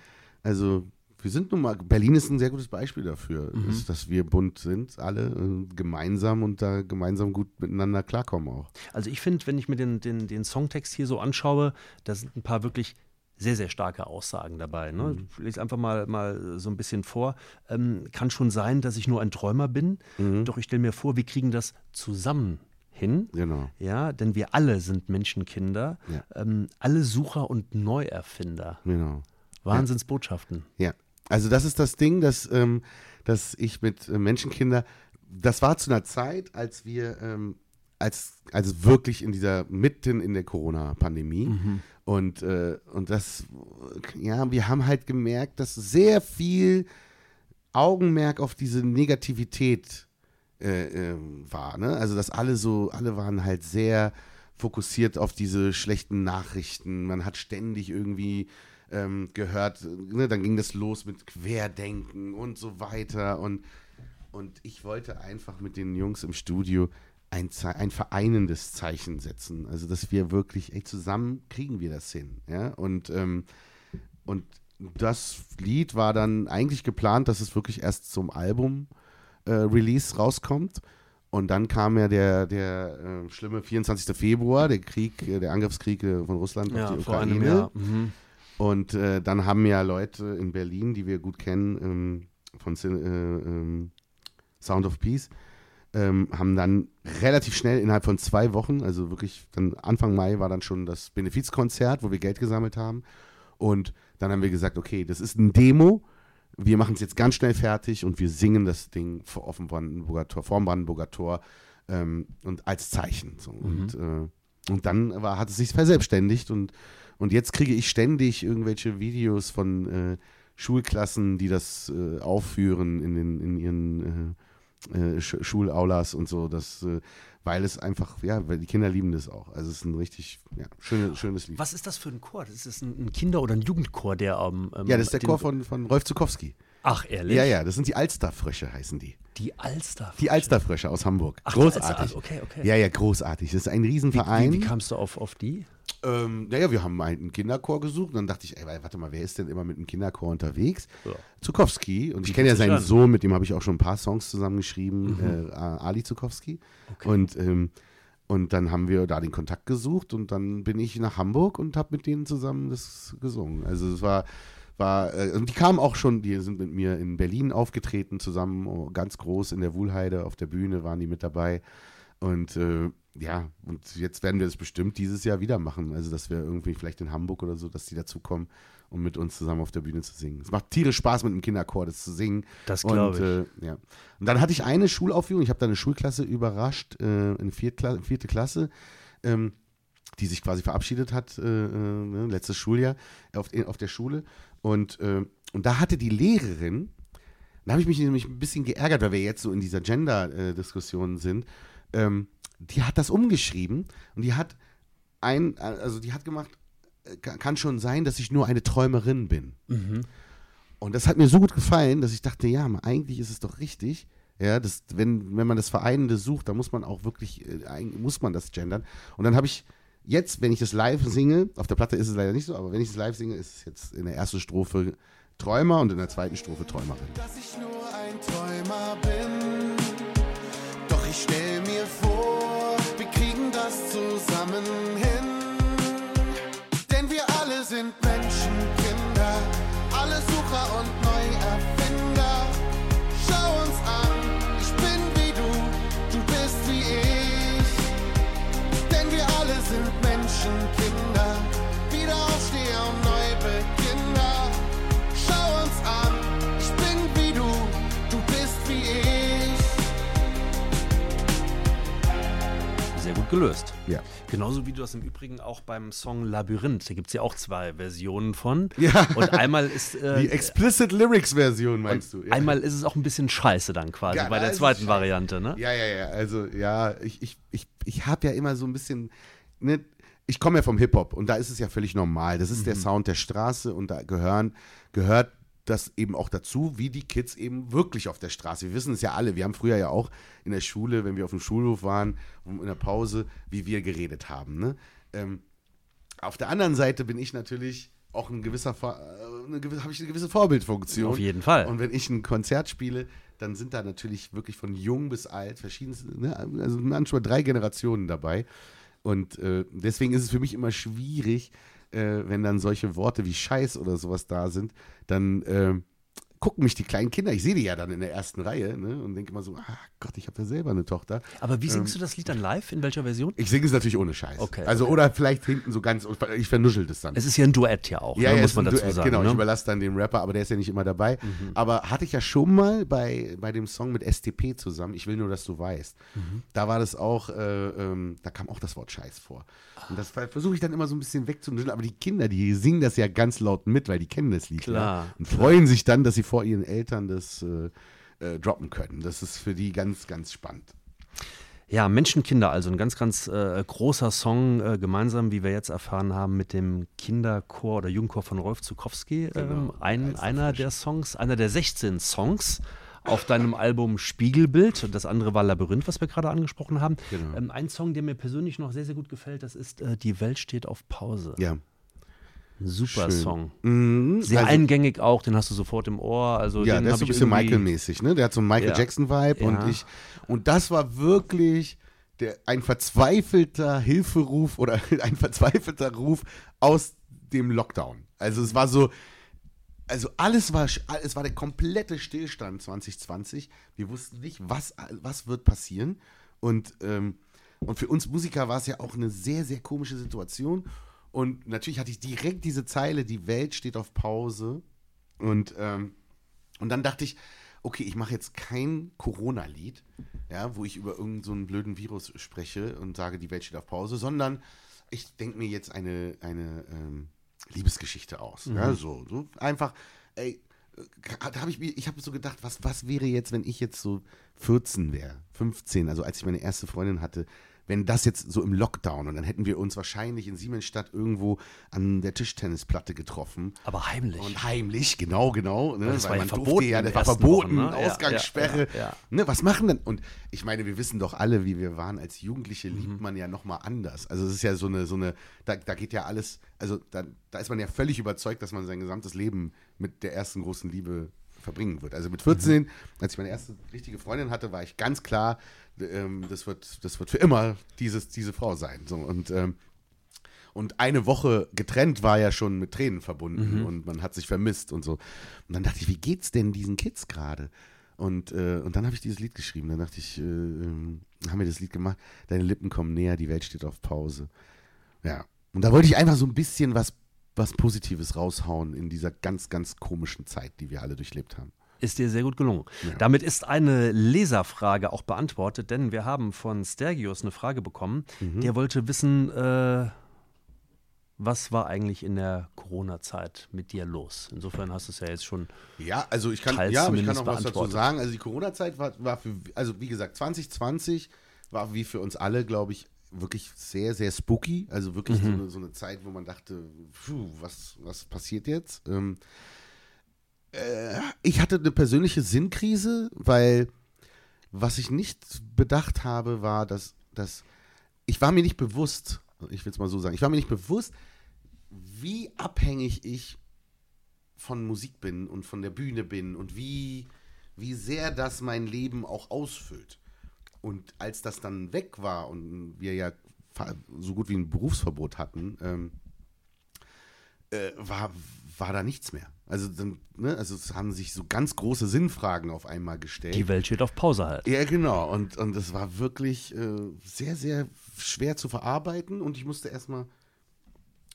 also wir sind nun mal, Berlin ist ein sehr gutes Beispiel dafür, Mhm. dass, dass wir bunt sind, alle äh, gemeinsam und da gemeinsam gut miteinander klarkommen auch. Also ich finde, wenn ich mir den, den, den Songtext hier so anschaue, da sind ein paar wirklich sehr, sehr starke Aussagen dabei. Ne? Mhm. Ich lese einfach mal, mal so ein bisschen vor. Ähm, kann schon sein, dass ich nur ein Träumer bin, Mhm. doch ich stelle mir vor, wir kriegen das zusammen hin. Genau. Ja, denn wir alle sind Menschenkinder, Ja. ähm, alle Sucher und Neuerfinder. Genau. Wahnsinnsbotschaften. Ja, also das ist das Ding, dass, ähm, dass ich mit äh, Menschenkinder, das war zu einer Zeit, als wir, ähm, als, also wirklich in dieser, mitten in der Corona-Pandemie und, äh, und das, ja, wir haben halt gemerkt, dass sehr viel Augenmerk auf diese Negativität äh, ähm, war, ne? Also dass alle so, alle waren halt sehr fokussiert auf diese schlechten Nachrichten. Man hat ständig irgendwie ähm, gehört, ne? dann ging das los mit Querdenken und so weiter. Und, und ich wollte einfach mit den Jungs im Studio ein, Ze- ein vereinendes Zeichen setzen. Also dass wir wirklich, ey, zusammen kriegen wir das hin. Ja? Und, ähm, und das Lied war dann eigentlich geplant, dass es wirklich erst zum Album äh, Release rauskommt. Und dann kam ja der, der äh, schlimme 24. Februar, der Krieg, äh, der Angriffskrieg äh, von Russland auf Ja, die vor Ukraine. einem Jahr. Mhm. Und äh, dann haben ja Leute in Berlin, die wir gut kennen, ähm, von Cin- äh, ähm, Sound of Peace, ähm, haben dann relativ schnell innerhalb von zwei Wochen, also wirklich dann Anfang Mai war dann schon das Benefizkonzert, wo wir Geld gesammelt haben. Und dann haben wir gesagt, okay, das ist ein Demo. Wir machen es jetzt ganz schnell fertig und wir singen das Ding vor, auf dem Brandenburger Tor, vorm Brandenburger Tor ähm, und als Zeichen. So. Und, äh, und dann war, hat es sich verselbstständigt und, und jetzt kriege ich ständig irgendwelche Videos von äh, Schulklassen, die das äh, aufführen in, den, in ihren äh, äh, Sch Schulaulas und so, das, äh, weil es einfach, ja, weil die Kinder lieben das auch. Also es ist ein richtig ja, schöne, schönes Lied. Was ist das für ein Chor? Das ist ein, ein Kinder- oder ein Jugendchor, der am. Ähm, Ja, das ist der Chor von, von Rolf Zukowski. Ach, ehrlich? Ja, ja, das sind die Alsterfrösche, heißen die. Die Alster. Die Alsterfrösche aus Hamburg. Ach, großartig. Alster- okay, okay. Ja, ja, großartig. Das ist ein Wie, Riesenverein. wie, wie kamst du auf, auf die? Ähm, naja, wir haben einen Kinderchor gesucht und dann dachte ich, ey, warte mal, wer ist denn immer mit einem Kinderchor unterwegs? Ja. Zukowski. Und ich kenne ja seinen an. Sohn, mit dem habe ich auch schon ein paar Songs zusammengeschrieben, äh, Ali Zukowski. Und, ähm, und dann haben wir da den Kontakt gesucht und dann bin ich nach Hamburg und habe mit denen zusammen das gesungen. Also es war, war äh, und die kamen auch schon, die sind mit mir in Berlin aufgetreten zusammen, oh, ganz groß in der Wuhlheide auf der Bühne waren die mit dabei. Und äh, ja, und jetzt werden wir das bestimmt dieses Jahr wieder machen. Also, dass wir irgendwie vielleicht in Hamburg oder so, dass die dazukommen, um mit uns zusammen auf der Bühne zu singen. Es macht tierisch Spaß, mit einem Kinderchor das zu singen. Das Und, glaub ich. Äh, ja. Und dann hatte ich eine Schulaufführung, ich habe da eine Schulklasse überrascht, äh, in Viertkla vierte Klasse. Ähm, die sich quasi verabschiedet hat, äh, äh, ne, letztes Schuljahr auf, auf der Schule. Und, äh, und da hatte die Lehrerin, da habe ich mich nämlich ein bisschen geärgert, weil wir jetzt so in dieser Gender-Diskussion sind. Ähm, die hat das umgeschrieben und die hat ein, also die hat gemacht, äh, ka- kann schon sein, dass ich nur eine Träumerin bin. Und das hat mir so gut gefallen, dass ich dachte, ja, eigentlich ist es doch richtig, Ja, das, wenn, wenn man das Vereinende sucht, dann muss man auch wirklich, äh, muss man das gendern. Und dann habe ich jetzt, wenn ich das live singe, auf der Platte ist es leider nicht so, aber wenn ich es live singe, ist es jetzt in der ersten Strophe Träumer und in der zweiten Strophe Träumerin. dass ich nur ein Träumer bin. Doch ich stell mir vor, wir kriegen das zusammen hin. Denn wir alle sind Menschenkinder, alle Sucher und Neuerfinder. Gut gelöst. Ja. Genauso wie du das im Übrigen auch beim Song Labyrinth. Da gibt es ja auch zwei Versionen von. Ja. Und einmal ist. Äh, Die Explicit Lyrics Version meinst du? Ja. Einmal ist es auch ein bisschen scheiße dann quasi Ja, bei der zweiten. Variante, ne? Ja, ja, ja. Also, ja, ich, ich, ich, ich habe ja immer so ein bisschen. Ne, ich komme ja vom Hip-Hop und da ist es ja völlig normal. Das ist der Sound der Straße und da gehören, gehört das eben auch dazu, wie die Kids eben wirklich auf der Straße. Wir wissen es ja alle. Wir haben früher ja auch in der Schule, wenn wir auf dem Schulhof waren, in der Pause, wie wir geredet haben. Ne? Ähm, auf der anderen Seite bin ich natürlich auch ein gewisser, äh, eine gewisse, habe ich eine gewisse Vorbildfunktion. Auf jeden Fall. Und wenn ich ein Konzert spiele, dann sind da natürlich wirklich von jung bis alt verschiedenste, ne, also manchmal drei Generationen dabei. Und äh, deswegen ist es für mich immer schwierig, äh, wenn dann solche Worte wie Scheiß oder sowas da sind, dann äh, gucken mich die kleinen Kinder, ich sehe die ja dann in der ersten Reihe ne, und denke immer so, ah Gott, ich habe ja selber eine Tochter. Aber wie singst du das Lied dann live? In welcher Version? Ich singe es natürlich ohne Scheiß. Okay, Also oder vielleicht hinten so ganz, ich vernuschel das dann. Es ist ja ein Duett ja auch, Ja, ne, ja, muss man dazu Duett, sagen. Genau, ich ne? überlasse dann dem Rapper, aber der ist ja nicht immer dabei. Aber hatte ich ja schon mal bei, bei dem Song mit STP zusammen, Ich will nur, dass du weißt. Da war das auch, äh, ähm, da kam auch das Wort Scheiß vor. Und das versuche ich dann immer so ein bisschen wegzunuscheln, aber die Kinder, die singen das ja ganz laut mit, weil die kennen das Lied. Klar, ja, und freuen sich dann, dass sie vor ihren Eltern das äh, äh, droppen können. Das ist für die ganz, ganz spannend. Ja, Menschenkinder, also ein ganz, ganz äh, großer Song, äh, gemeinsam, wie wir jetzt erfahren haben, mit dem Kinderchor oder Jugendchor von Rolf Zukowski. Ähm, Genau, ein, einer der Songs, einer der 16 Songs auf deinem Album Spiegelbild. Und das andere war Labyrinth, was wir gerade angesprochen haben. Genau. Ähm, ein Song, der mir persönlich noch sehr, sehr gut gefällt, das ist äh, Die Welt steht auf Pause. Ja. Super Schön. Song. Mhm, Sehr also- eingängig auch, den hast du sofort im Ohr. Also Ja, der ist so ein bisschen Michael-mäßig, ne? Der hat so einen Michael Ja. Jackson-Vibe Ja. und ich. Und das war wirklich der, ein verzweifelter Hilferuf oder ein verzweifelter Ruf aus dem Lockdown. Also es war so. Also alles war, es war der komplette Stillstand 2020. Wir wussten nicht, was, was wird passieren. Und, ähm, und für uns Musiker war es ja auch eine sehr, sehr komische Situation. Und natürlich hatte ich direkt diese Zeile, die Welt steht auf Pause. Und, ähm, und dann dachte ich, okay, ich mache jetzt kein Corona-Lied, ja, wo ich über irgendeinen so blöden Virus spreche und sage, die Welt steht auf Pause, sondern ich denke mir jetzt eine, eine ähm, Liebesgeschichte aus. Ja, so, so einfach, ey, äh, da habe ich mir, ich habe so gedacht, was, was wäre jetzt, wenn ich jetzt so 14 wäre, 15, also als ich meine erste Freundin hatte, wenn das jetzt so im Lockdown und dann hätten wir uns wahrscheinlich in Siemensstadt irgendwo an der Tischtennisplatte getroffen. Aber heimlich. Und heimlich, genau, genau. Ne? Weil das war ja man verboten durfte ja, das war verboten, Wochen, ne? Ausgangssperre. ja, ja, ja. Ne, was machen denn? Und ich meine, wir wissen doch alle, wie wir waren. Als Jugendliche Mhm. liebt man ja nochmal anders. Also es ist ja so eine, so eine, da, da geht ja alles, also da, da ist man ja völlig überzeugt, dass man sein gesamtes Leben mit der ersten großen Liebe verbringen wird. Also mit 14, Mhm. als ich meine erste richtige Freundin hatte, war ich ganz klar, ähm, das, wird, das wird für immer dieses, diese Frau sein. So, und ähm, und eine Woche getrennt war ja schon mit Tränen verbunden und man hat sich vermisst und so. Und dann dachte ich, wie geht's denn diesen Kids gerade? Und, äh, und dann habe ich dieses Lied geschrieben. Dann dachte ich, äh, ähm, haben wir das Lied gemacht, deine Lippen kommen näher, die Welt steht auf Pause. Ja. Und da wollte ich einfach so ein bisschen was, was Positives raushauen in dieser ganz, ganz komischen Zeit, die wir alle durchlebt haben. Ist dir sehr gut gelungen. Damit ist eine Leserfrage auch beantwortet, denn wir haben von Stergius eine Frage bekommen. Mhm. Der wollte wissen, äh, was war eigentlich in der Corona-Zeit mit dir los? Insofern hast du es ja jetzt schon. Ja, also ich kann, ja, ich kann auch was dazu sagen. Also die Corona-Zeit war, war für, also wie gesagt, 2020 war wie für uns alle, glaube ich, wirklich sehr, sehr spooky. Also wirklich so, eine, so eine Zeit, wo man dachte, puh, was, was passiert jetzt? Ähm, äh, ich hatte eine persönliche Sinnkrise, weil was ich nicht bedacht habe, war, dass, dass ich war mir nicht bewusst, ich will es mal so sagen, ich war mir nicht bewusst, wie abhängig ich von Musik bin und von der Bühne bin und wie, wie sehr das mein Leben auch ausfüllt. Und als das dann weg war und wir ja so gut wie ein Berufsverbot hatten, ähm, äh, war, war da nichts mehr. Also, dann, ne, also es haben sich so ganz große Sinnfragen auf einmal gestellt. Die Welt steht auf Pause halt. Ja, genau. Und, und das war wirklich äh, sehr, sehr schwer zu verarbeiten und ich musste erstmal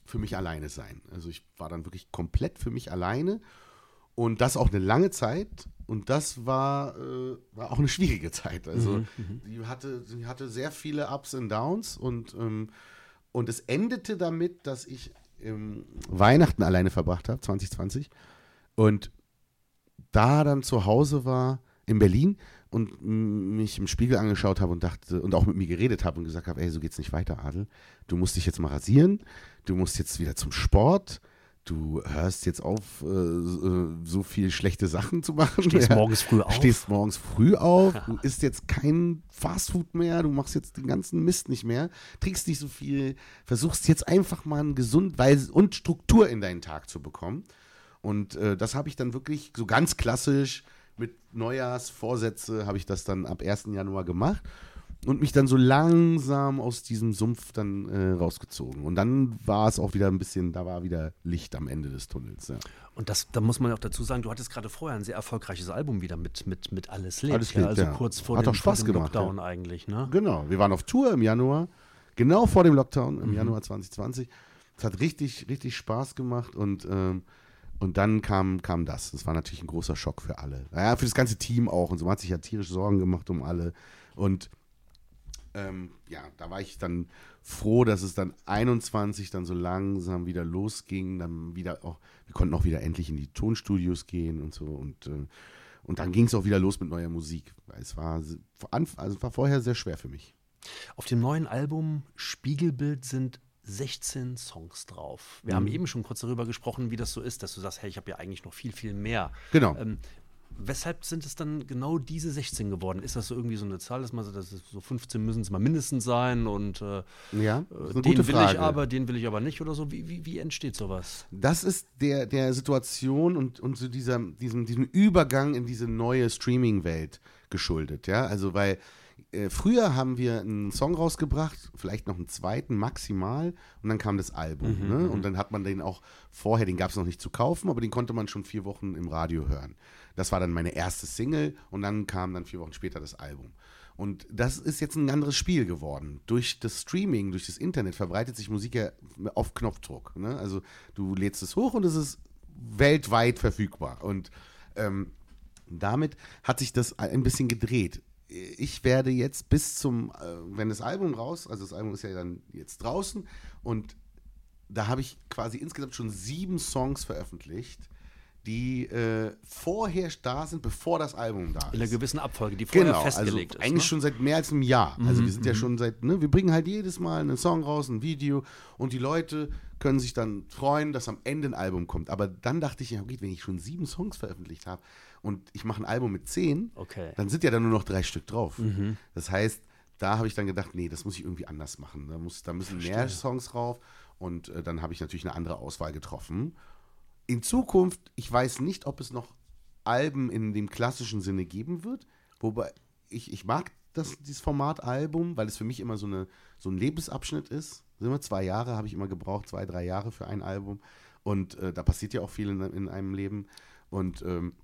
für mich alleine sein. Also ich war dann wirklich komplett für mich alleine und das auch eine lange Zeit und das war, äh, war auch eine schwierige Zeit. Also die, hatte, die hatte sehr viele Ups und Downs und, ähm, und es endete damit, dass ich Weihnachten alleine verbracht habe, 2020 und da dann zu Hause war in Berlin und mich im Spiegel angeschaut habe und dachte und auch mit mir geredet habe und gesagt habe, ey, so geht's nicht weiter, Adel. Du musst dich jetzt mal rasieren, du musst jetzt wieder zum Sport, du hörst jetzt auf, äh, äh, so viel schlechte Sachen zu machen. Stehst morgens früh auf. Stehst morgens früh auf, du isst jetzt kein Fastfood mehr, du machst jetzt den ganzen Mist nicht mehr, trinkst nicht so viel, versuchst jetzt einfach mal einen gesund und Struktur in deinen Tag zu bekommen. Und äh, das habe ich dann wirklich so ganz klassisch mit Neujahrsvorsätze habe ich das dann ab 1. Januar gemacht und mich dann so langsam aus diesem Sumpf dann äh, rausgezogen. Und dann war es auch wieder ein bisschen, da war wieder Licht am Ende des Tunnels. Ja. Und das, da muss man ja auch dazu sagen, du hattest gerade vorher ein sehr erfolgreiches Album wieder mit, mit, mit Alles lebt. Alles ja, lebt, also ja. kurz vor Hat dem, auch Spaß vor dem gemacht, Lockdown ja. eigentlich, ne? Genau, wir waren auf Tour im Januar, genau vor dem Lockdown Mhm. im Januar 2020. Es hat richtig, richtig Spaß gemacht und, ähm, und dann kam, kam das. Das war natürlich ein großer Schock für alle. Naja, für das ganze Team auch. Und so man hat sich ja tierisch Sorgen gemacht um alle. Und ähm, ja, da war ich dann froh, dass es dann 21 dann so langsam wieder losging. Dann wieder auch, wir konnten auch wieder endlich in die Tonstudios gehen und so. Und, äh, und dann ging es auch wieder los mit neuer Musik. Es war, also es war vorher sehr schwer für mich. Auf dem neuen Album Spiegelbild sind 16 Songs drauf. Wir haben eben schon kurz darüber gesprochen, wie das so ist, dass du sagst, hey, ich habe ja eigentlich noch viel, viel mehr. Genau. Ähm, weshalb sind es dann genau diese 16 geworden? Ist das so irgendwie so eine Zahl, dass man so, das ist so 15 müssen es mal mindestens sein und äh, Ja, eine den will Frage. ich aber, den will ich aber nicht oder so? Wie, wie, wie entsteht sowas? Das ist der, der Situation und, und so dieser, diesem, diesem Übergang in diese neue Streaming-Welt geschuldet, ja. Also weil äh, früher haben wir einen Song rausgebracht, vielleicht noch einen zweiten maximal und dann kam das Album. ne? Und dann hat man den auch vorher, den gab es noch nicht zu kaufen, aber den konnte man schon vier Wochen im Radio hören. Das war dann meine erste Single und dann kam dann vier Wochen später das Album. Und das ist jetzt ein anderes Spiel geworden. Durch das Streaming, durch das Internet verbreitet sich Musik ja auf Knopfdruck. Ne? Also du lädst es hoch und es ist weltweit verfügbar. Und ähm, damit hat sich das ein bisschen gedreht. Ich werde jetzt bis zum, äh, wenn das Album raus, also das Album ist ja dann jetzt draußen und da habe ich quasi insgesamt schon sieben Songs veröffentlicht, die äh, vorher da sind, bevor das Album da ist. In einer gewissen Abfolge, die vorher Genau, festgelegt also ist. eigentlich ne? schon seit mehr als einem Jahr. Also wir sind ja schon seit, ne, wir bringen halt jedes Mal einen Song raus, ein Video und die Leute können sich dann freuen, dass am Ende ein Album kommt. Aber dann dachte ich, ja gut, wenn ich schon sieben Songs veröffentlicht habe und ich mache ein Album mit zehn, Okay. dann sind ja dann nur noch drei Stück drauf. Das heißt, da habe ich dann gedacht, nee, das muss ich irgendwie anders machen. Da, muss, da müssen mehr Songs drauf und äh, dann habe ich natürlich eine andere Auswahl getroffen. In Zukunft, ich weiß nicht, ob es noch Alben in dem klassischen Sinne geben wird, wobei ich, ich mag das, dieses Format Album, weil es für mich immer so, eine, so ein Lebensabschnitt ist. Sind wir zwei Jahre, habe ich immer gebraucht, zwei, drei Jahre für ein Album. Und äh, da passiert ja auch viel in, in einem Leben. Und ähm,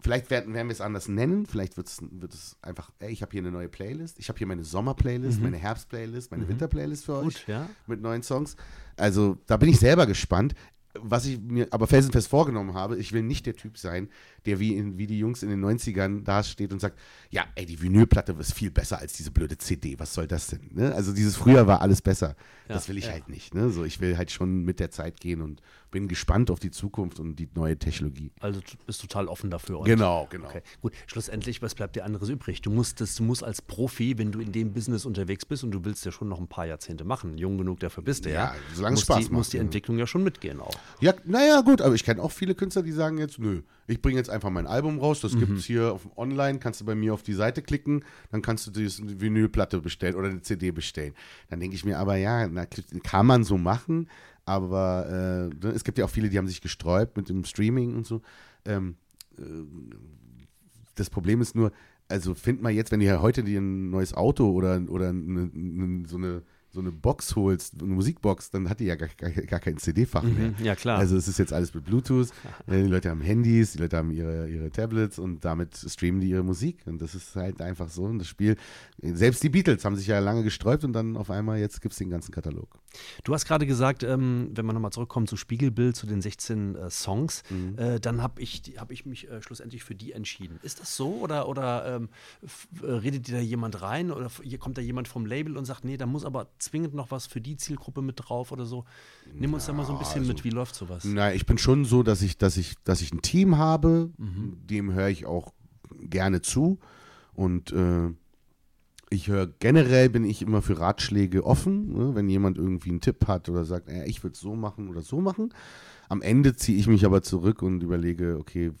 vielleicht werden, werden wir es anders nennen. Vielleicht wird's, wird es einfach, ey, ich habe hier eine neue Playlist. Ich habe hier meine Sommer-Playlist, meine Herbst-Playlist, meine Winter-Playlist für euch Gut, ja. mit neuen Songs. Also da bin ich selber gespannt. Was ich mir aber felsenfest vorgenommen habe, ich will nicht der Typ sein, der wie, in, wie die Jungs in den 90ern da steht und sagt, ja, ey, die Vinylplatte ist viel besser als diese blöde CD, was soll das denn? Ne? Also dieses früher war alles besser. das will ich halt nicht. Ne? So, ich will halt schon mit der Zeit gehen und bin gespannt auf die Zukunft und die neue Technologie. Also du bist total offen dafür. Genau, genau. Okay, gut. Schlussendlich, was bleibt dir anderes übrig? Du musst, das, du musst als Profi, wenn du in dem Business unterwegs bist und du willst ja schon noch ein paar Jahrzehnte machen, jung genug dafür bist du ja, Ja, solange Spaß die, macht, muss die. Entwicklung ja schon mitgehen auch. Ja, naja, gut, aber ich kenne auch viele Künstler, die sagen jetzt, nö, ich bringe jetzt einfach mein Album raus, das gibt es hier auf, online, kannst du bei mir auf die Seite klicken, dann kannst du die Vinylplatte bestellen oder eine CD bestellen. Dann denke ich mir aber, ja, na, kann man so machen, aber äh, es gibt ja auch viele, die haben sich gesträubt mit dem Streaming und so. Ähm, äh, das Problem ist nur, also find mal jetzt, wenn ihr heute ein neues Auto oder, oder eine, eine, so eine so eine Box holst, eine Musikbox, dann hat die ja gar, gar, gar kein CD-Fach mehr. Mhm, ja, klar. Also es ist jetzt alles mit Bluetooth. Äh, Die Leute haben Handys, die Leute haben ihre, ihre Tablets und damit streamen die ihre Musik. Und das ist halt einfach so. Und das Spiel, selbst die Beatles haben sich ja lange gesträubt und dann auf einmal jetzt gibt es den ganzen Katalog. Du hast gerade gesagt, ähm, wenn wir nochmal zurückkommen zu Spiegelbild, zu den 16 äh, Songs, Mhm. äh, dann habe ich, hab ich mich äh, schlussendlich für die entschieden. Ist das so oder, oder ähm, äh, redet dir da jemand rein oder kommt da jemand vom Label und sagt, nee, da muss aber zwingend noch was für die Zielgruppe mit drauf oder so? Nimm uns da mal so ein bisschen mit, wie läuft sowas? Na, ich bin schon so, dass ich, dass ich, dass ich ein Team habe, dem höre ich auch gerne zu. Und äh, ich höre generell bin ich immer für Ratschläge offen, ne? wenn jemand irgendwie einen Tipp hat oder sagt, äh, ich würde es so machen oder so machen. Am Ende ziehe ich mich aber zurück und überlege, okay,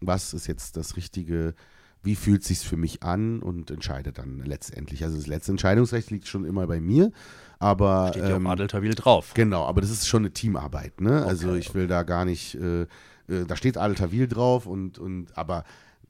was ist jetzt das Richtige, wie fühlt sich's für mich an und entscheide dann letztendlich. Also das letzte Entscheidungsrecht liegt schon immer bei mir, aber Steht ja ähm, auf Adeltawil drauf. Genau, aber das ist schon eine Teamarbeit, ne? Also ich will da gar nicht, äh, äh, da steht Tawil drauf und, und aber,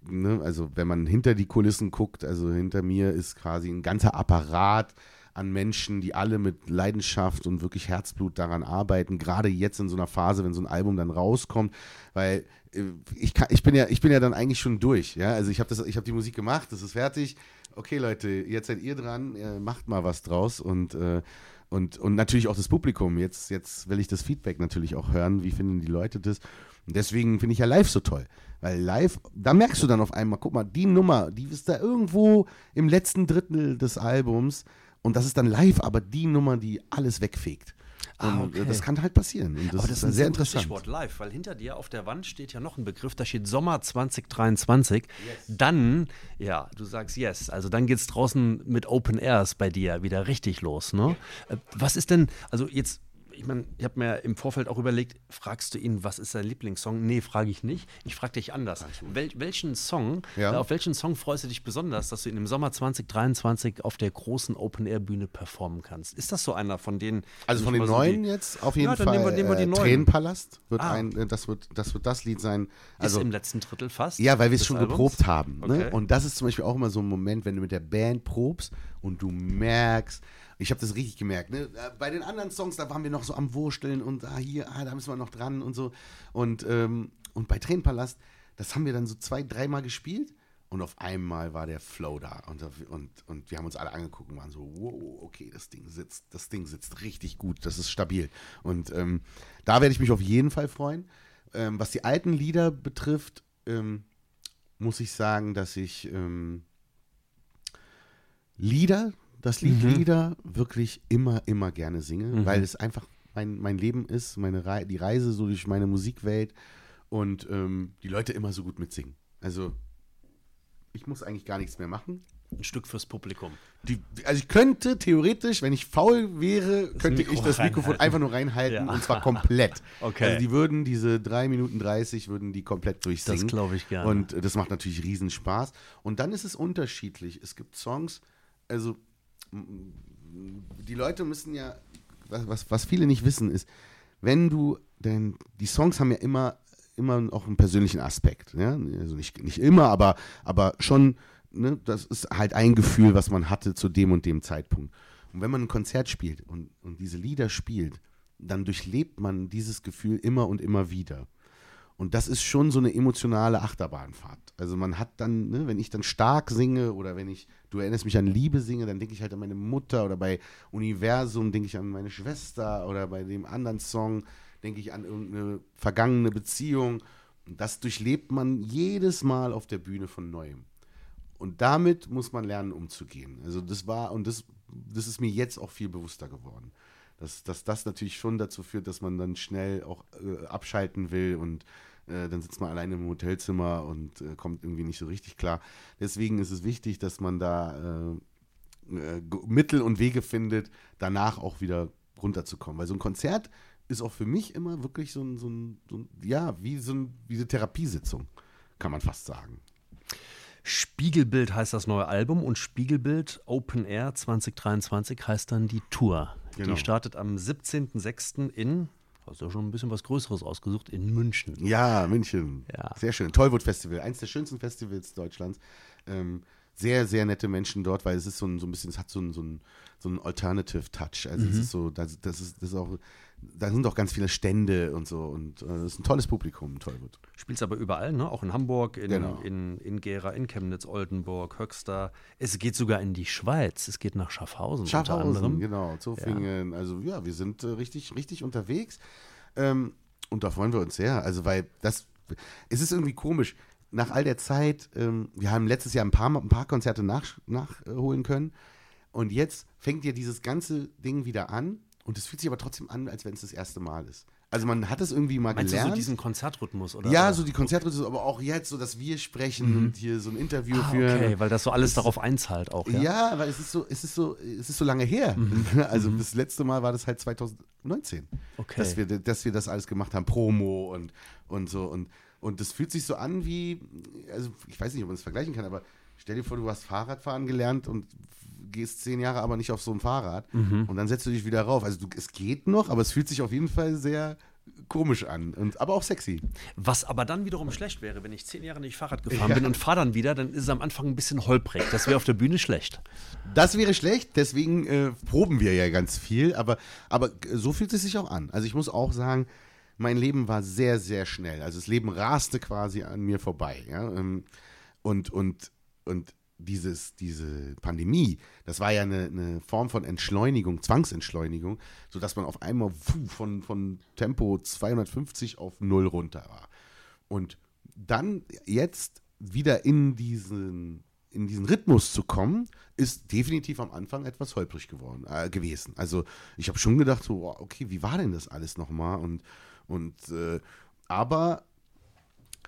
ne, also wenn man hinter die Kulissen guckt, also hinter mir ist quasi ein ganzer Apparat an Menschen, die alle mit Leidenschaft und wirklich Herzblut daran arbeiten, gerade jetzt in so einer Phase, wenn so ein Album dann rauskommt, weil äh, ich, kann, ich bin ja, ich bin ja dann eigentlich schon durch, ja, also ich habe habe die Musik gemacht, das ist fertig, okay Leute, jetzt seid ihr dran, äh, macht mal was draus und äh, und, und natürlich auch das Publikum. Jetzt, jetzt will ich das Feedback natürlich auch hören. Wie finden die Leute das? Und deswegen finde ich ja live so toll. Weil live, da merkst du dann auf einmal, guck mal, die Nummer, die ist da irgendwo im letzten Drittel des Albums. Und das ist dann live, aber die Nummer, die alles wegfegt. Ah, äh, okay. das kann halt passieren. Und das, Aber das ist ist ein sehr gutes interessant. Stichwort live, weil hinter dir auf der Wand steht ja noch ein Begriff, da steht Sommer 2023. Dann, ja, du sagst yes, also dann geht es draußen mit Open Airs bei dir wieder richtig los, ne? Äh, Was ist denn, also jetzt, ich meine, ich habe mir im Vorfeld auch überlegt, fragst du ihn, was ist sein Lieblingssong? Nee, frage ich nicht. Ich frage dich anders. Wel welchen Song, Ja. auf welchen Song freust du dich besonders, dass du ihn im Sommer 2023 auf der großen Open Air Bühne performen kannst? Ist das so einer von denen? Also von den mal so neuen jetzt auf jeden Ja, dann Fall. nehmen wir- nehmen wir die äh, neuen. Tränenpalast wird Ah. ein, äh, das wird, das wird das Lied sein. Also ist im letzten Drittel fast. Ja, weil wir es schon Albums? geprobt haben. Ne? Okay. Und das ist zum Beispiel auch immer so ein Moment, wenn du mit der Band probst und du merkst, ich habe das richtig gemerkt, ne? Äh, bei den anderen Songs, da waren wir noch so am Wursteln und ah, hier, ah, da müssen wir noch dran und so. Und, ähm, und bei Tränenpalast, das haben wir dann so zwei, dreimal gespielt und auf einmal war der Flow da. Und, und, und wir haben uns alle angeguckt und waren so, wow, okay, das Ding sitzt, das Ding sitzt richtig gut, das ist stabil. Und ähm, da werde ich mich auf jeden Fall freuen. Ähm, was die alten Lieder betrifft, ähm, muss ich sagen, dass ich ähm, Lieder, das Lied Lieder wirklich immer, immer gerne singe, weil es einfach mein, mein Leben ist, meine Rei die Reise so durch meine Musikwelt und ähm, die Leute immer so gut mitsingen. Also ich muss eigentlich gar nichts mehr machen. Ein Stück fürs Publikum. Die, also ich könnte theoretisch, wenn ich faul wäre, könnte Mikro ich das Mikrofon reinhalten. einfach nur reinhalten Ja. und zwar komplett. Okay. Also die würden diese 3 Minuten 30 würden die komplett durchsingen. Das glaube ich gerne. Und das macht natürlich riesen Spaß. Und dann ist es unterschiedlich. Es gibt Songs, also die Leute müssen ja, was, was, viele nicht wissen, ist, wenn du, denn die Songs haben ja immer, immer auch einen persönlichen Aspekt. Ja? Also nicht, nicht immer, aber, aber schon, ne, das ist halt ein Gefühl, was man hatte zu dem und dem Zeitpunkt. Und wenn man ein Konzert spielt und, und diese Lieder spielt, dann durchlebt man dieses Gefühl immer und immer wieder. Und das ist schon so eine emotionale Achterbahnfahrt. Also man hat dann, ne, wenn ich dann stark singe oder wenn ich, du erinnerst mich an Liebe singe, dann denke ich halt an meine Mutter oder bei Universum denke ich an meine Schwester oder bei dem anderen Song denke ich an irgendeine vergangene Beziehung. Das durchlebt man jedes Mal auf der Bühne von neuem. Und damit muss man lernen, umzugehen. Also das war, und das, das ist mir jetzt auch viel bewusster geworden. Dass, dass das natürlich schon dazu führt, dass man dann schnell auch äh, abschalten will und äh, dann sitzt man alleine im Hotelzimmer und äh, kommt irgendwie nicht so richtig klar. Deswegen ist es wichtig, dass man da äh, äh, Mittel und Wege findet, danach auch wieder runterzukommen. Weil so ein Konzert ist auch für mich immer wirklich so ein, so ein, so ein ja, wie so ein, wie eine Therapiesitzung, kann man fast sagen. Spiegelbild heißt das neue Album und Spiegelbild Open Air 2023 heißt dann die Tour. Genau. Die startet am 17.06. in, hast du ja schon ein bisschen was Größeres ausgesucht, in München. Ja, München. Ja. Sehr schön. Tollwood Festival, eins der schönsten Festivals Deutschlands. Ähm, sehr, sehr nette Menschen dort, weil es ist so ein, so ein bisschen, es hat so ein, so ein, so ein Alternative Touch. Also es ist so, das, das, ist, das ist auch, da sind auch ganz viele Stände und so und äh, es ist ein tolles Publikum, Tollwood. Spielst aber überall, ne? auch in Hamburg, in, Genau. in, in Gera, in Chemnitz, Oldenburg, Höxter. Es geht sogar in die Schweiz. Es geht nach Schaffhausen, unter Schaffhausen, anderem. genau, Zofingen. Also ja, wir sind äh, richtig, richtig unterwegs. Ähm, und da freuen wir uns sehr. Also, weil das, es ist irgendwie komisch. Nach all der Zeit, ähm, wir haben letztes Jahr ein paar, ein paar Konzerte nach, nachholen können. Und jetzt fängt ja dieses ganze Ding wieder an. Und es fühlt sich aber trotzdem an, als wenn es das erste Mal ist. Also man hat es irgendwie mal Meinst du gelernt. so diesen Konzertrhythmus? Oder? ja, so die Konzertrhythmus, aber auch jetzt, so dass wir sprechen und hier so ein Interview ah, führen. okay, weil das so alles darauf einzahlt auch. Ja. Ja, weil es ist so, es ist so, es ist so lange her. Also das letzte Mal war das halt 2019, Okay. dass wir, dass wir das alles gemacht haben, Promo und und so und und das fühlt sich so an wie, also ich weiß nicht, ob man es vergleichen kann, aber stell dir vor, du hast Fahrradfahren gelernt und gehst zehn Jahre aber nicht auf so ein Fahrrad und dann setzt du dich wieder rauf. Also du, es geht noch, aber es fühlt sich auf jeden Fall sehr komisch an und aber auch sexy. Was aber dann wiederum schlecht wäre, wenn ich zehn Jahre nicht Fahrrad gefahren bin und fahre dann wieder, dann ist es am Anfang ein bisschen holprig. Das wäre auf der Bühne schlecht. Das wäre schlecht, deswegen äh, proben wir ja ganz viel, aber, aber so fühlt es sich auch an. Also ich muss auch sagen, mein Leben war sehr, sehr schnell. Also das Leben raste quasi an mir vorbei. Ja? ähm, Und, und, und dieses, diese Pandemie, das war ja eine, eine Form von Entschleunigung, Zwangsentschleunigung, sodass man auf einmal von, von Tempo 250 auf null runter war. Und dann jetzt wieder in diesen, in diesen Rhythmus zu kommen, ist definitiv am Anfang etwas holprig geworden, äh, gewesen. Also ich habe schon gedacht, so, okay, wie war denn das alles nochmal? Und, und äh, aber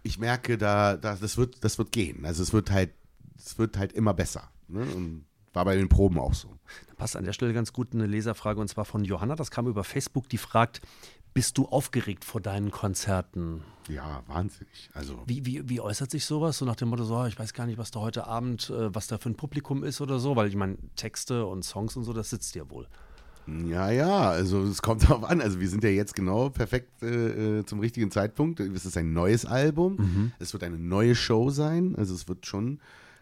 ich merke, da, da, das, wird, das wird gehen. Also es wird halt, es wird halt immer besser. Ne? Und war bei den Proben auch so. Da passt an der Stelle ganz gut eine Leserfrage und zwar von Johanna. Das kam über Facebook. Die fragt: Bist du aufgeregt vor deinen Konzerten? Ja, wahnsinnig. Also Wie, wie, wie äußert sich sowas? So nach dem Motto, so, ich weiß gar nicht, was da heute Abend, äh, was da für ein Publikum ist oder so, weil ich meine, Texte und Songs und so, das sitzt ja wohl. Ja, ja, also es kommt darauf an. Also wir sind ja jetzt genau perfekt äh, äh, zum richtigen Zeitpunkt. Es ist ein neues Album. Es wird eine neue Show sein. Also es wird schon,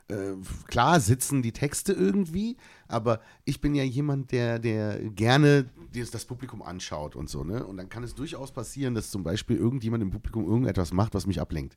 äh, klar sitzen die Texte irgendwie, aber ich bin ja jemand, der, der gerne das, Publikum anschaut und so, ne? Und dann kann es durchaus passieren, dass zum Beispiel irgendjemand im Publikum irgendetwas macht, was mich ablenkt.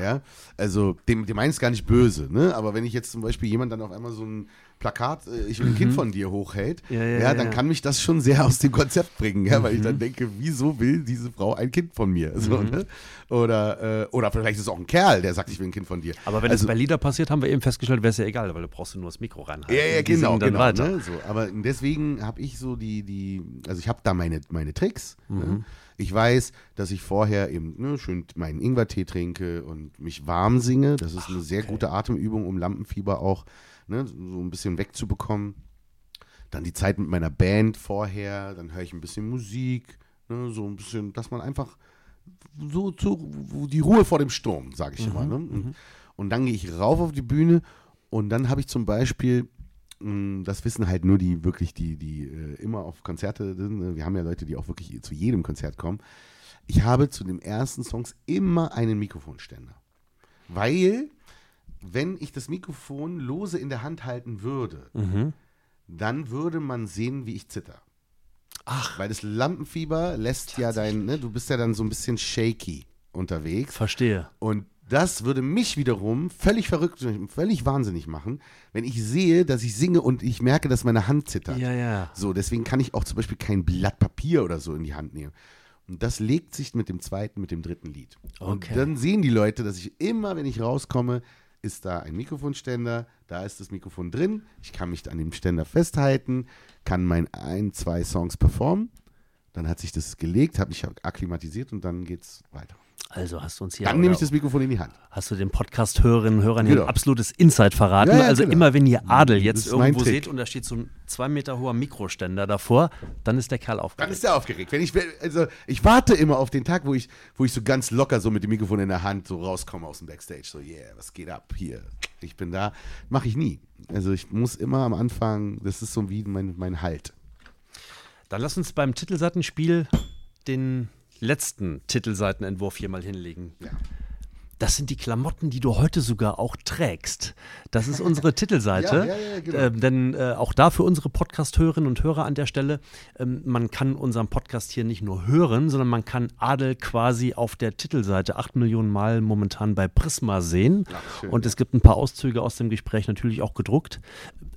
Ja, also dem, dem meint es gar nicht böse, ne? Aber wenn ich jetzt zum Beispiel jemand dann auf einmal so ein Plakat, äh, ich will ein Kind von dir hochhält, Ja, ja, ja, dann ja. kann mich das schon sehr aus dem Konzept bringen, ja, weil ich dann denke, wieso will diese Frau ein Kind von mir? So, ne? Oder, äh, oder vielleicht ist es auch ein Kerl, der sagt, ich will ein Kind von dir. Aber wenn also, es bei Lieder passiert, haben wir eben festgestellt, wäre es ja egal, weil du brauchst nur das Mikro reinhalten. ja, ja, genau, genau. weiter. Ne? So, aber deswegen habe ich so die, die, also ich habe da meine, meine Tricks. Mhm. Ne? Ich weiß, dass ich vorher eben ne, schön meinen Ingwertee trinke und mich warm singe. Das ist eine sehr gute Atemübung, um Lampenfieber auch ne, so ein bisschen wegzubekommen. Dann die Zeit mit meiner Band vorher, dann höre ich ein bisschen Musik, ne, so ein bisschen, dass man einfach so zu, die Ruhe vor dem Sturm, sage ich immer. Ne? Und, und dann gehe ich rauf auf die Bühne und dann habe ich zum Beispiel, mh, das wissen halt nur die wirklich, die, die äh, immer auf Konzerte sind. ne? Wir haben ja Leute, die auch wirklich zu jedem Konzert kommen. Ich habe zu den ersten Songs immer einen Mikrofonständer. Weil, wenn ich das Mikrofon lose in der Hand halten würde, dann würde man sehen, wie ich zitter. Ach. Weil das Lampenfieber lässt ja dein, ne, du bist ja dann so ein bisschen shaky unterwegs. Verstehe. Und das würde mich wiederum völlig verrückt, völlig wahnsinnig machen, wenn ich sehe, dass ich singe und ich merke, dass meine Hand zittert. Ja, ja. So, deswegen kann ich auch zum Beispiel kein Blatt Papier oder so in die Hand nehmen. Und das legt sich mit dem zweiten, mit dem dritten Lied. Und Okay. dann sehen die Leute, dass ich immer, wenn ich rauskomme, ist da ein Mikrofonständer, da ist das Mikrofon drin, ich kann mich an dem Ständer festhalten, kann mein ein, zwei Songs performen, dann hat sich das gelegt, habe mich akklimatisiert und dann geht's weiter. Also hast du uns hier Dann nehme ich das Mikrofon in die Hand. hast du den Podcast-Hörerinnen und Hörern hier Genau. ein absolutes Insight verraten. Ja, ja, also genau. immer wenn ihr Adel jetzt irgendwo seht und da steht so ein zwei Meter hoher Mikroständer davor, dann ist der Kerl Dann aufgeregt. ist er aufgeregt. Wenn ich, also ich warte immer auf den Tag, wo ich, wo ich so ganz locker so mit dem Mikrofon in der Hand so rauskomme aus dem Backstage. So, yeah, was geht ab hier? Ich bin da. Mache ich nie. Also ich muss immer am Anfang, das ist so wie mein, mein Halt. Dann lass uns beim Titelseitenspiel den letzten Titelseitenentwurf hier mal hinlegen. Ja. Das sind die Klamotten, die du heute sogar auch trägst. Das ist unsere Titelseite. Ja, ja, ja, genau. ähm, denn äh, auch da für unsere Podcast-Hörerinnen und Hörer an der Stelle, ähm, man kann unseren Podcast hier nicht nur hören, sondern man kann Adel quasi auf der Titelseite acht Millionen Mal momentan bei Prisma sehen. schön, und es gibt ein paar Auszüge aus dem Gespräch natürlich auch gedruckt.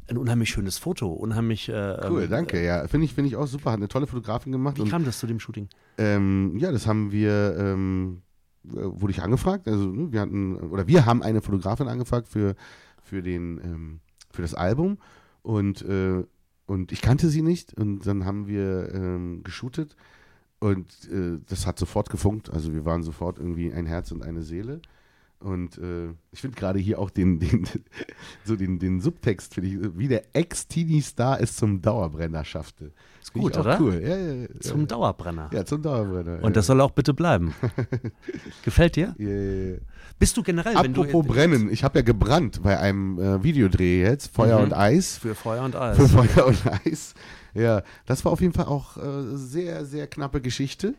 Ein unheimlich schönes Foto, unheimlich. Äh, Cool, ähm, danke. Ja, finde ich, finde ich auch super. Hat eine tolle Fotografin gemacht. Wie und, kam das zu dem Shooting? ähm, ja, das haben wir, ähm, äh, wurde ich angefragt. Also ne, wir hatten, oder wir haben eine Fotografin angefragt für, für den, ähm, für das Album und, äh, und ich kannte sie nicht und dann haben wir ähm, geshootet und äh, das hat sofort gefunkt. Also wir waren sofort irgendwie ein Herz und eine Seele. Und äh, ich finde gerade hier auch den, den, so den, den Subtext, finde ich, wie der Ex-Teenie-Star es zum Dauerbrenner schaffte. Ist gut, oder? Cool. Ja, ja, ja. Zum Dauerbrenner. Ja, zum Dauerbrenner. Und das soll auch bitte bleiben. Gefällt dir? ja. Bist du generell, wenn du Apropos brennen, ich habe ja gebrannt bei einem äh, Videodreh jetzt, Feuer Mhm. und Eis. für Feuer und Eis? Für Feuer und Eis. Ja, das war auf jeden Fall auch äh, sehr, sehr knappe Geschichte.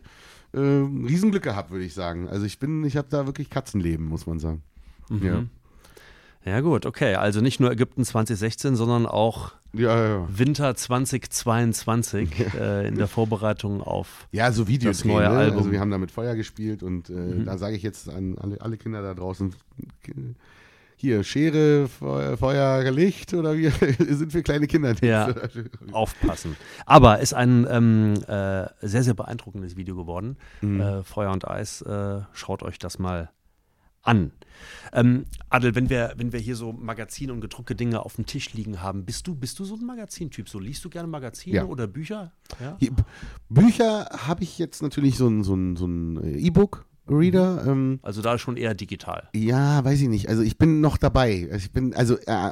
Ähm, Riesenglück gehabt, würde ich sagen. Also ich bin, ich habe da wirklich Katzenleben, muss man sagen. Mhm. Ja. Ja gut, okay. Also nicht nur Ägypten 2016, sondern auch Ja, ja, ja. Winter 2022 äh, in der Vorbereitung auf. Ja, so Videodreh. Das neue ne? Album. Also wir haben da mit Feuer gespielt und äh, Mhm. da sage ich jetzt an alle, alle Kinder da draußen, hier, Schere, Feuer, Feuer Licht oder wir sind wir kleine Kinder. Ja. Aufpassen. Aber ist ein ähm, äh, sehr, sehr beeindruckendes Video geworden. Mhm. Äh, Feuer und Eis. Äh, schaut euch das mal an. Ähm, Adel, wenn wir, wenn wir hier so Magazine und gedruckte Dinge auf dem Tisch liegen haben, bist du, bist du so ein Magazintyp? So liest du gerne Magazine Ja. oder Bücher? Ja? Bücher habe ich jetzt natürlich so ein, so ein, so ein äh, E-Book-Reader. Ähm, Also da schon eher digital. ja, weiß ich nicht. Also ich bin noch dabei. Also Ich bin, also äh,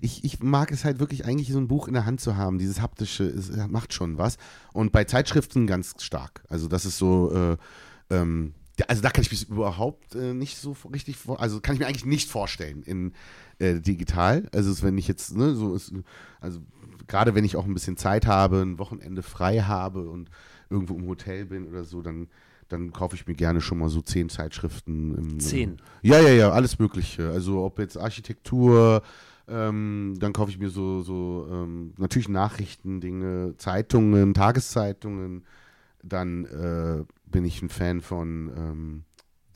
ich, ich mag es halt wirklich eigentlich so ein Buch in der Hand zu haben. Dieses haptische es äh, macht schon was. Und bei Zeitschriften ganz stark. Also das ist so, äh, ähm, also da kann ich mich überhaupt äh, nicht so richtig vor, also kann ich mir eigentlich nicht vorstellen in äh, digital. Also wenn ich jetzt, ne, so ist, also gerade wenn ich auch ein bisschen Zeit habe, ein Wochenende frei habe und irgendwo im Hotel bin oder so, dann dann kaufe ich mir gerne schon mal so zehn Zeitschriften. Im, Zehn? Ja, ja, ja, alles Mögliche. Also ob jetzt Architektur, ähm, dann kaufe ich mir so, so ähm, natürlich Nachrichtendinge, Zeitungen, Tageszeitungen. Dann äh, bin ich ein Fan von ähm,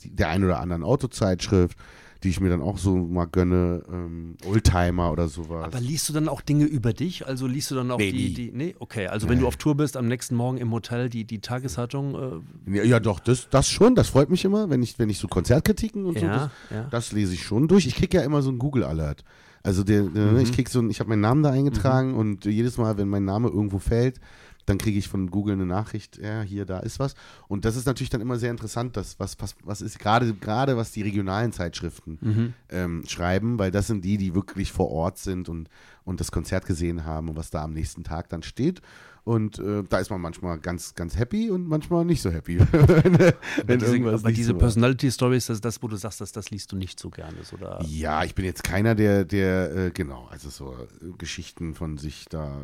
der einen oder anderen Autozeitschrift, die ich mir dann auch so mal gönne. Ähm, Oldtimer oder sowas. Aber liest du dann auch Dinge über dich? Also liest du dann auch Nee, die, nie. die. Nee, okay. Also wenn du auf Tour bist, am nächsten Morgen im Hotel die, die Tageszeitung. Äh, Ja, ja, doch, das, das schon, das freut mich immer, wenn ich, wenn ich so Konzertkritiken und so, Ja, das, ja. das lese ich schon durch. Ich kriege ja immer so einen Google-Alert. Also der, der, Mhm. ich krieg so ein, ich habe meinen Namen da eingetragen und jedes Mal, wenn mein Name irgendwo fällt, dann kriege ich von Google eine Nachricht, ja, hier, da ist was. Und das ist natürlich dann immer sehr interessant, dass was, was, was ist gerade, gerade was die regionalen Zeitschriften Mhm. ähm, schreiben, weil das sind die, die wirklich vor Ort sind und, und das Konzert gesehen haben und was da am nächsten Tag dann steht. Und äh, da ist man manchmal ganz, ganz happy und manchmal nicht so happy. wenn, wenn diese, aber diese so. Personality Stories, das ist das, wo du sagst, dass das liest du nicht so gerne. Oder? Ja, ich bin jetzt keiner, der, der, äh, genau, also so äh, Geschichten von sich da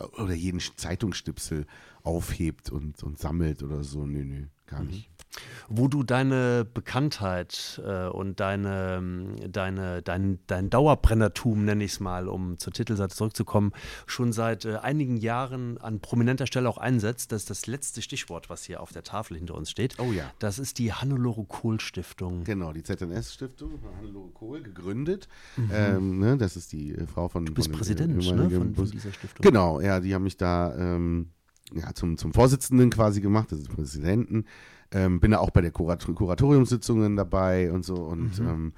äh, oder jeden Zeitungsstipsel aufhebt und, und sammelt oder so. Nö, nö, gar Mhm. nicht. Wo du deine Bekanntheit äh, und deine, ähm, deine, dein, dein Dauerbrennertum, nenne ich es mal, um zur Titelseite zurückzukommen, schon seit äh, einigen Jahren an prominenter Stelle auch einsetzt. Das ist das letzte Stichwort, was hier auf der Tafel hinter uns steht. Oh ja. Das ist die Hannelore Kohl Stiftung. Genau, die ZNS-Stiftung von Hannelore Kohl gegründet. Ähm, ne, das ist die äh, Frau von. Mhm. Du bist von dem, äh, Präsident ne, ehemaligen von, von dieser Stiftung. Genau, ja, die haben mich da ähm, ja, zum, zum Vorsitzenden quasi gemacht, also Präsidenten. Ähm, bin da auch bei der Kurat Kuratoriumssitzungen dabei und so. Und Mhm. ähm,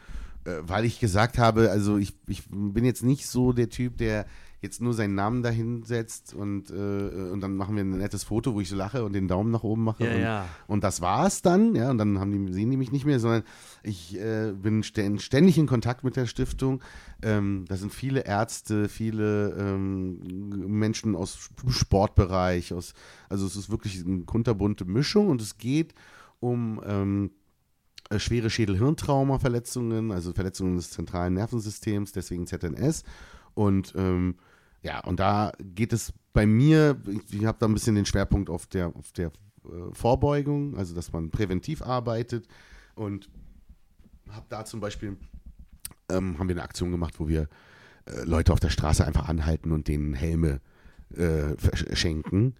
äh, weil ich gesagt habe, also ich, ich bin jetzt nicht so der Typ, der jetzt nur seinen Namen dahin setzt und, äh, und dann machen wir ein nettes Foto, wo ich so lache und den Daumen nach oben mache. Ja, und, ja. und das war's dann, ja, und dann haben die, sehen die mich nicht mehr, sondern ich äh, bin stä- ständig in Kontakt mit der Stiftung. Ähm, da sind viele Ärzte, viele ähm, Menschen aus Sp- Sportbereich, aus, also es ist wirklich eine kunterbunte Mischung und es geht um ähm, äh, schwere Schädel-Hirntrauma-Verletzungen, also Verletzungen des zentralen Nervensystems, deswegen ZNS. Und ähm, ja, und da geht es bei mir, ich, habe da ein bisschen den Schwerpunkt auf der, auf der äh, Vorbeugung, also dass man präventiv arbeitet und habe da zum Beispiel, ähm, haben wir eine Aktion gemacht, wo wir äh, Leute auf der Straße einfach anhalten und denen Helme äh, schenken.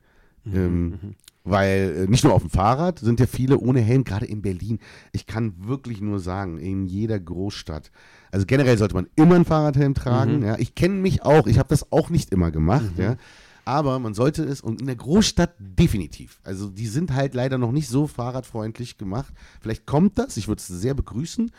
ähm, Weil äh, nicht nur auf dem Fahrrad sind ja viele ohne Helm, gerade in Berlin. Ich kann wirklich nur sagen, in jeder Großstadt. Also generell sollte man immer einen Fahrradhelm tragen. Ja. Ich kenne mich auch, ich habe das auch nicht immer gemacht. Ja. Aber man sollte es, und in der Großstadt definitiv. Also die sind halt leider noch nicht so fahrradfreundlich gemacht. Vielleicht kommt das, ich würde es sehr begrüßen.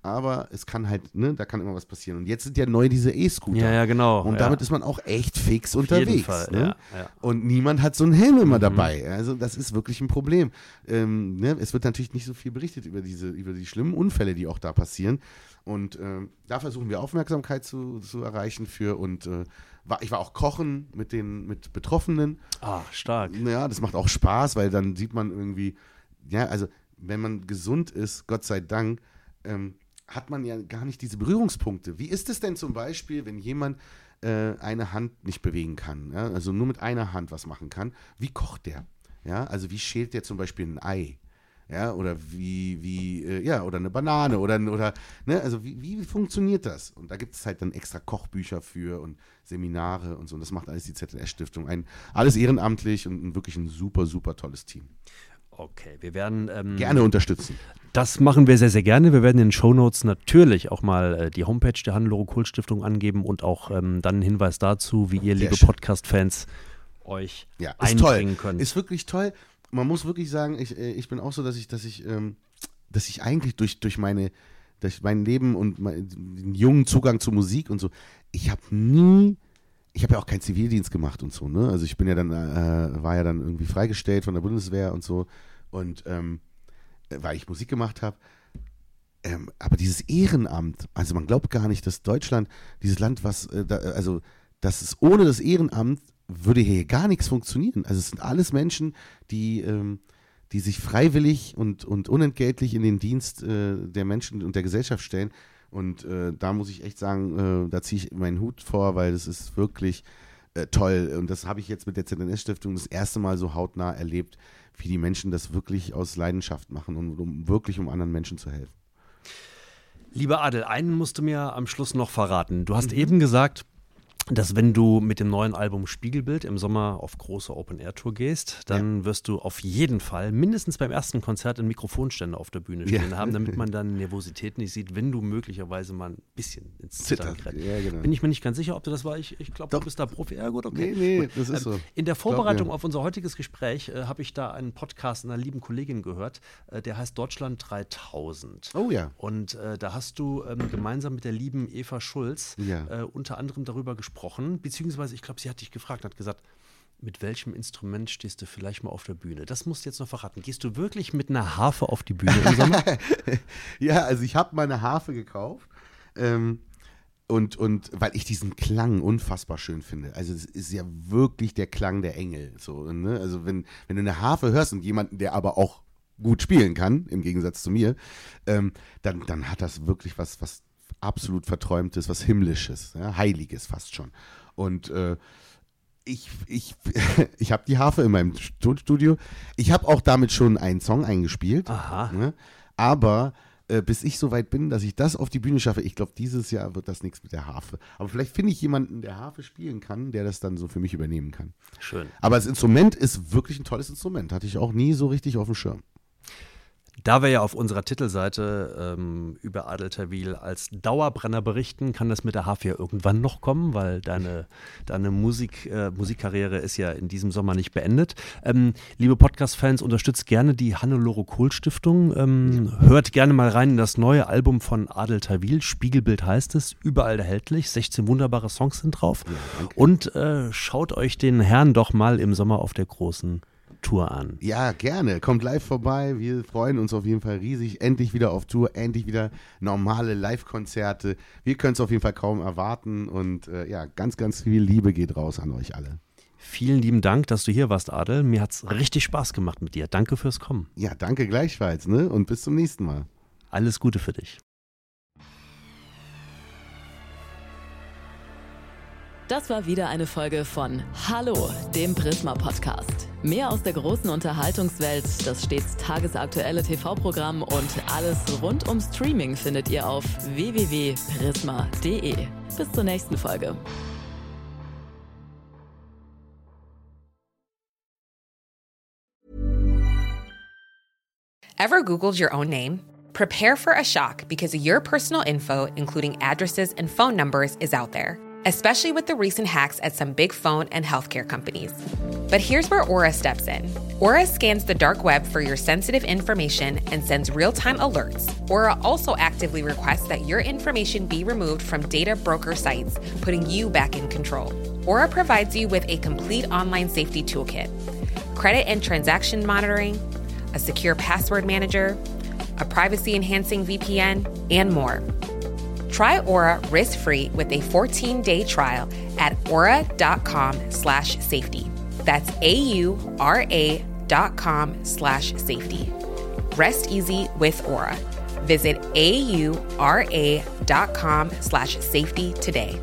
Aber es kann halt, ne, da kann immer was passieren. Und jetzt sind ja neu diese E-Scooter. Ja, ja, genau, Und ja. damit ist man auch echt fix Auf jeden unterwegs. Fall, ne? ja, ja. Und niemand hat so einen Helm immer dabei. Also das ist wirklich ein Problem. Ähm, ne? Es wird natürlich nicht so viel berichtet über diese, über die schlimmen Unfälle, die auch da passieren. Und ähm, da versuchen wir Aufmerksamkeit zu, zu erreichen für und äh, war, ich war auch kochen mit den mit Betroffenen. Ah, stark. Naja, das macht auch Spaß, weil dann sieht man irgendwie, ja, also wenn man gesund ist, Gott sei Dank, ähm, hat man ja gar nicht diese Berührungspunkte. Wie ist es denn zum Beispiel, wenn jemand äh, eine Hand nicht bewegen kann, ja? also nur mit einer Hand was machen kann? Wie kocht der? Ja, also wie schält der zum Beispiel ein Ei? Ja, oder wie, wie, äh, ja, oder eine Banane oder, oder ne, also wie, wie funktioniert das? Und da gibt es halt dann extra Kochbücher für und Seminare und so. Und das macht alles die ZLS-Stiftung. Alles ehrenamtlich und wirklich ein super, super tolles Team. Okay, wir werden ähm, Gerne unterstützen. Das machen wir sehr, sehr gerne. Wir werden in den Shownotes natürlich auch mal äh, die Homepage der Hannelore Kohl Stiftung angeben und auch ähm, dann einen Hinweis dazu, wie ihr, liebe schön. Podcast-Fans, euch Ja, ist toll. einbringen könnt. Ist wirklich toll. Man muss wirklich sagen, ich, äh, ich bin auch so, dass ich, dass ich, ähm, dass ich eigentlich durch, durch meine, durch mein Leben und mein, den jungen Zugang zu Musik und so, ich habe nie, ich habe ja auch keinen Zivildienst gemacht und so, ne? Also ich bin ja dann, äh, war ja dann irgendwie freigestellt von der Bundeswehr und so und ähm, äh, weil ich Musik gemacht habe. Ähm, aber dieses Ehrenamt, also man glaubt gar nicht, dass Deutschland, dieses Land, was, äh, da, äh, also, dass es ohne das Ehrenamt würde hier gar nichts funktionieren. Also es sind alles Menschen, die, ähm, die sich freiwillig und, und unentgeltlich in den Dienst äh, der Menschen und der Gesellschaft stellen. Und äh, da muss ich echt sagen, äh, da ziehe ich meinen Hut vor, weil das ist wirklich äh, toll. Und das habe ich jetzt mit der ZNS-Stiftung das erste Mal so hautnah erlebt, wie die Menschen das wirklich aus Leidenschaft machen und um wirklich um anderen Menschen zu helfen. Lieber Adel, einen musst du mir am Schluss noch verraten. Du Mhm. hast eben gesagt, dass wenn du mit dem neuen Album Spiegelbild im Sommer auf große Open-Air-Tour gehst, dann wirst du auf jeden Fall mindestens beim ersten Konzert einen Mikrofonständer auf der Bühne stehen Ja. haben, damit man dann Nervosität nicht sieht, wenn du möglicherweise mal ein bisschen ins Zittern Zittert, gerät. ja, genau. Bin ich mir nicht ganz sicher, ob du das war. Ich, ich glaube, du bist da Profi. Ja, gut, okay. Nee, nee, Gut. das ist so. In der Glaub Vorbereitung mir. auf unser heutiges Gespräch äh, habe ich da einen Podcast einer lieben Kollegin gehört, äh, der heißt Deutschland 3000. Oh ja. Und äh, da hast du ähm, gemeinsam mit der lieben Eva Schulz Ja. äh, unter anderem darüber gesprochen, beziehungsweise ich glaube, sie hat dich gefragt, hat gesagt, mit welchem Instrument stehst du vielleicht mal auf der Bühne? Das musst du jetzt noch verraten. Gehst du wirklich mit einer Harfe auf die Bühne im Sommer? Ja, also ich habe meine Harfe gekauft. Ähm, und, und weil ich diesen Klang unfassbar schön finde. Also es ist ja wirklich der Klang der Engel. So, ne? Also wenn, wenn du eine Harfe hörst und jemanden, der aber auch gut spielen kann, im Gegensatz zu mir, ähm, dann, dann hat das wirklich was, was absolut Verträumtes, was Himmlisches, ja? Heiliges fast schon. Und äh, ich, ich, ich habe die Harfe in meinem Tonstudio. Ich habe auch damit schon einen Song eingespielt. Ne? Aber äh, bis ich so weit bin, dass ich das auf die Bühne schaffe, ich glaube, dieses Jahr wird das nichts mit der Harfe. Aber vielleicht finde ich jemanden, der Harfe spielen kann, der das dann so für mich übernehmen kann. Schön. Aber das Instrument ist wirklich ein tolles Instrument. Hatte ich auch nie so richtig auf dem Schirm. Da wir ja auf unserer Titelseite ähm, über Adelterwil als Dauerbrenner berichten, kann das mit der H4 irgendwann noch kommen, weil deine, deine Musik, äh, Musikkarriere ist ja in diesem Sommer nicht beendet. Ähm, liebe Podcast-Fans, unterstützt gerne die Hannelore Kohl Stiftung. Ähm, hört gerne mal rein in das neue Album von Adel Tawil. Spiegelbild heißt es, überall erhältlich. 16 wunderbare Songs sind drauf. Und äh, schaut euch den Herrn doch mal im Sommer auf der großen Tour an. Ja, gerne. Kommt live vorbei. Wir freuen uns auf jeden Fall riesig. Endlich wieder auf Tour, endlich wieder normale Live-Konzerte. Wir können es auf jeden Fall kaum erwarten. Und äh, ja, ganz, ganz viel Liebe geht raus an euch alle. Vielen lieben Dank, dass du hier warst, Adel. Mir hat es richtig Spaß gemacht mit dir. Danke fürs Kommen. Ja, danke gleichfalls. Ne? Und bis zum nächsten Mal. Alles Gute für dich. Das war wieder eine Folge von Hallo, dem Prisma Podcast. Mehr aus der großen Unterhaltungswelt, das stets tagesaktuelle TV-Programm und alles rund um Streaming findet ihr auf www.prisma.de. Bis zur nächsten Folge. Ever Googled your own name? Prepare for a shock because your personal info, including addresses and phone numbers, is out there, especially with the recent hacks at some big phone and healthcare companies. But here's where Aura steps in. Aura scans the dark web for your sensitive information and sends real time alerts. Aura also actively requests that your information be removed from data broker sites, putting you back in control. Aura provides you with a complete online safety toolkit credit and transaction monitoring, a secure password manager, a privacy enhancing VPN, and more. Try Aura risk-free with a 14-day trial at aura.com slash safety. That's A-U-R-A dot com slash safety. Rest easy with Aura. Visit A-U-R-A dot com slash safety today.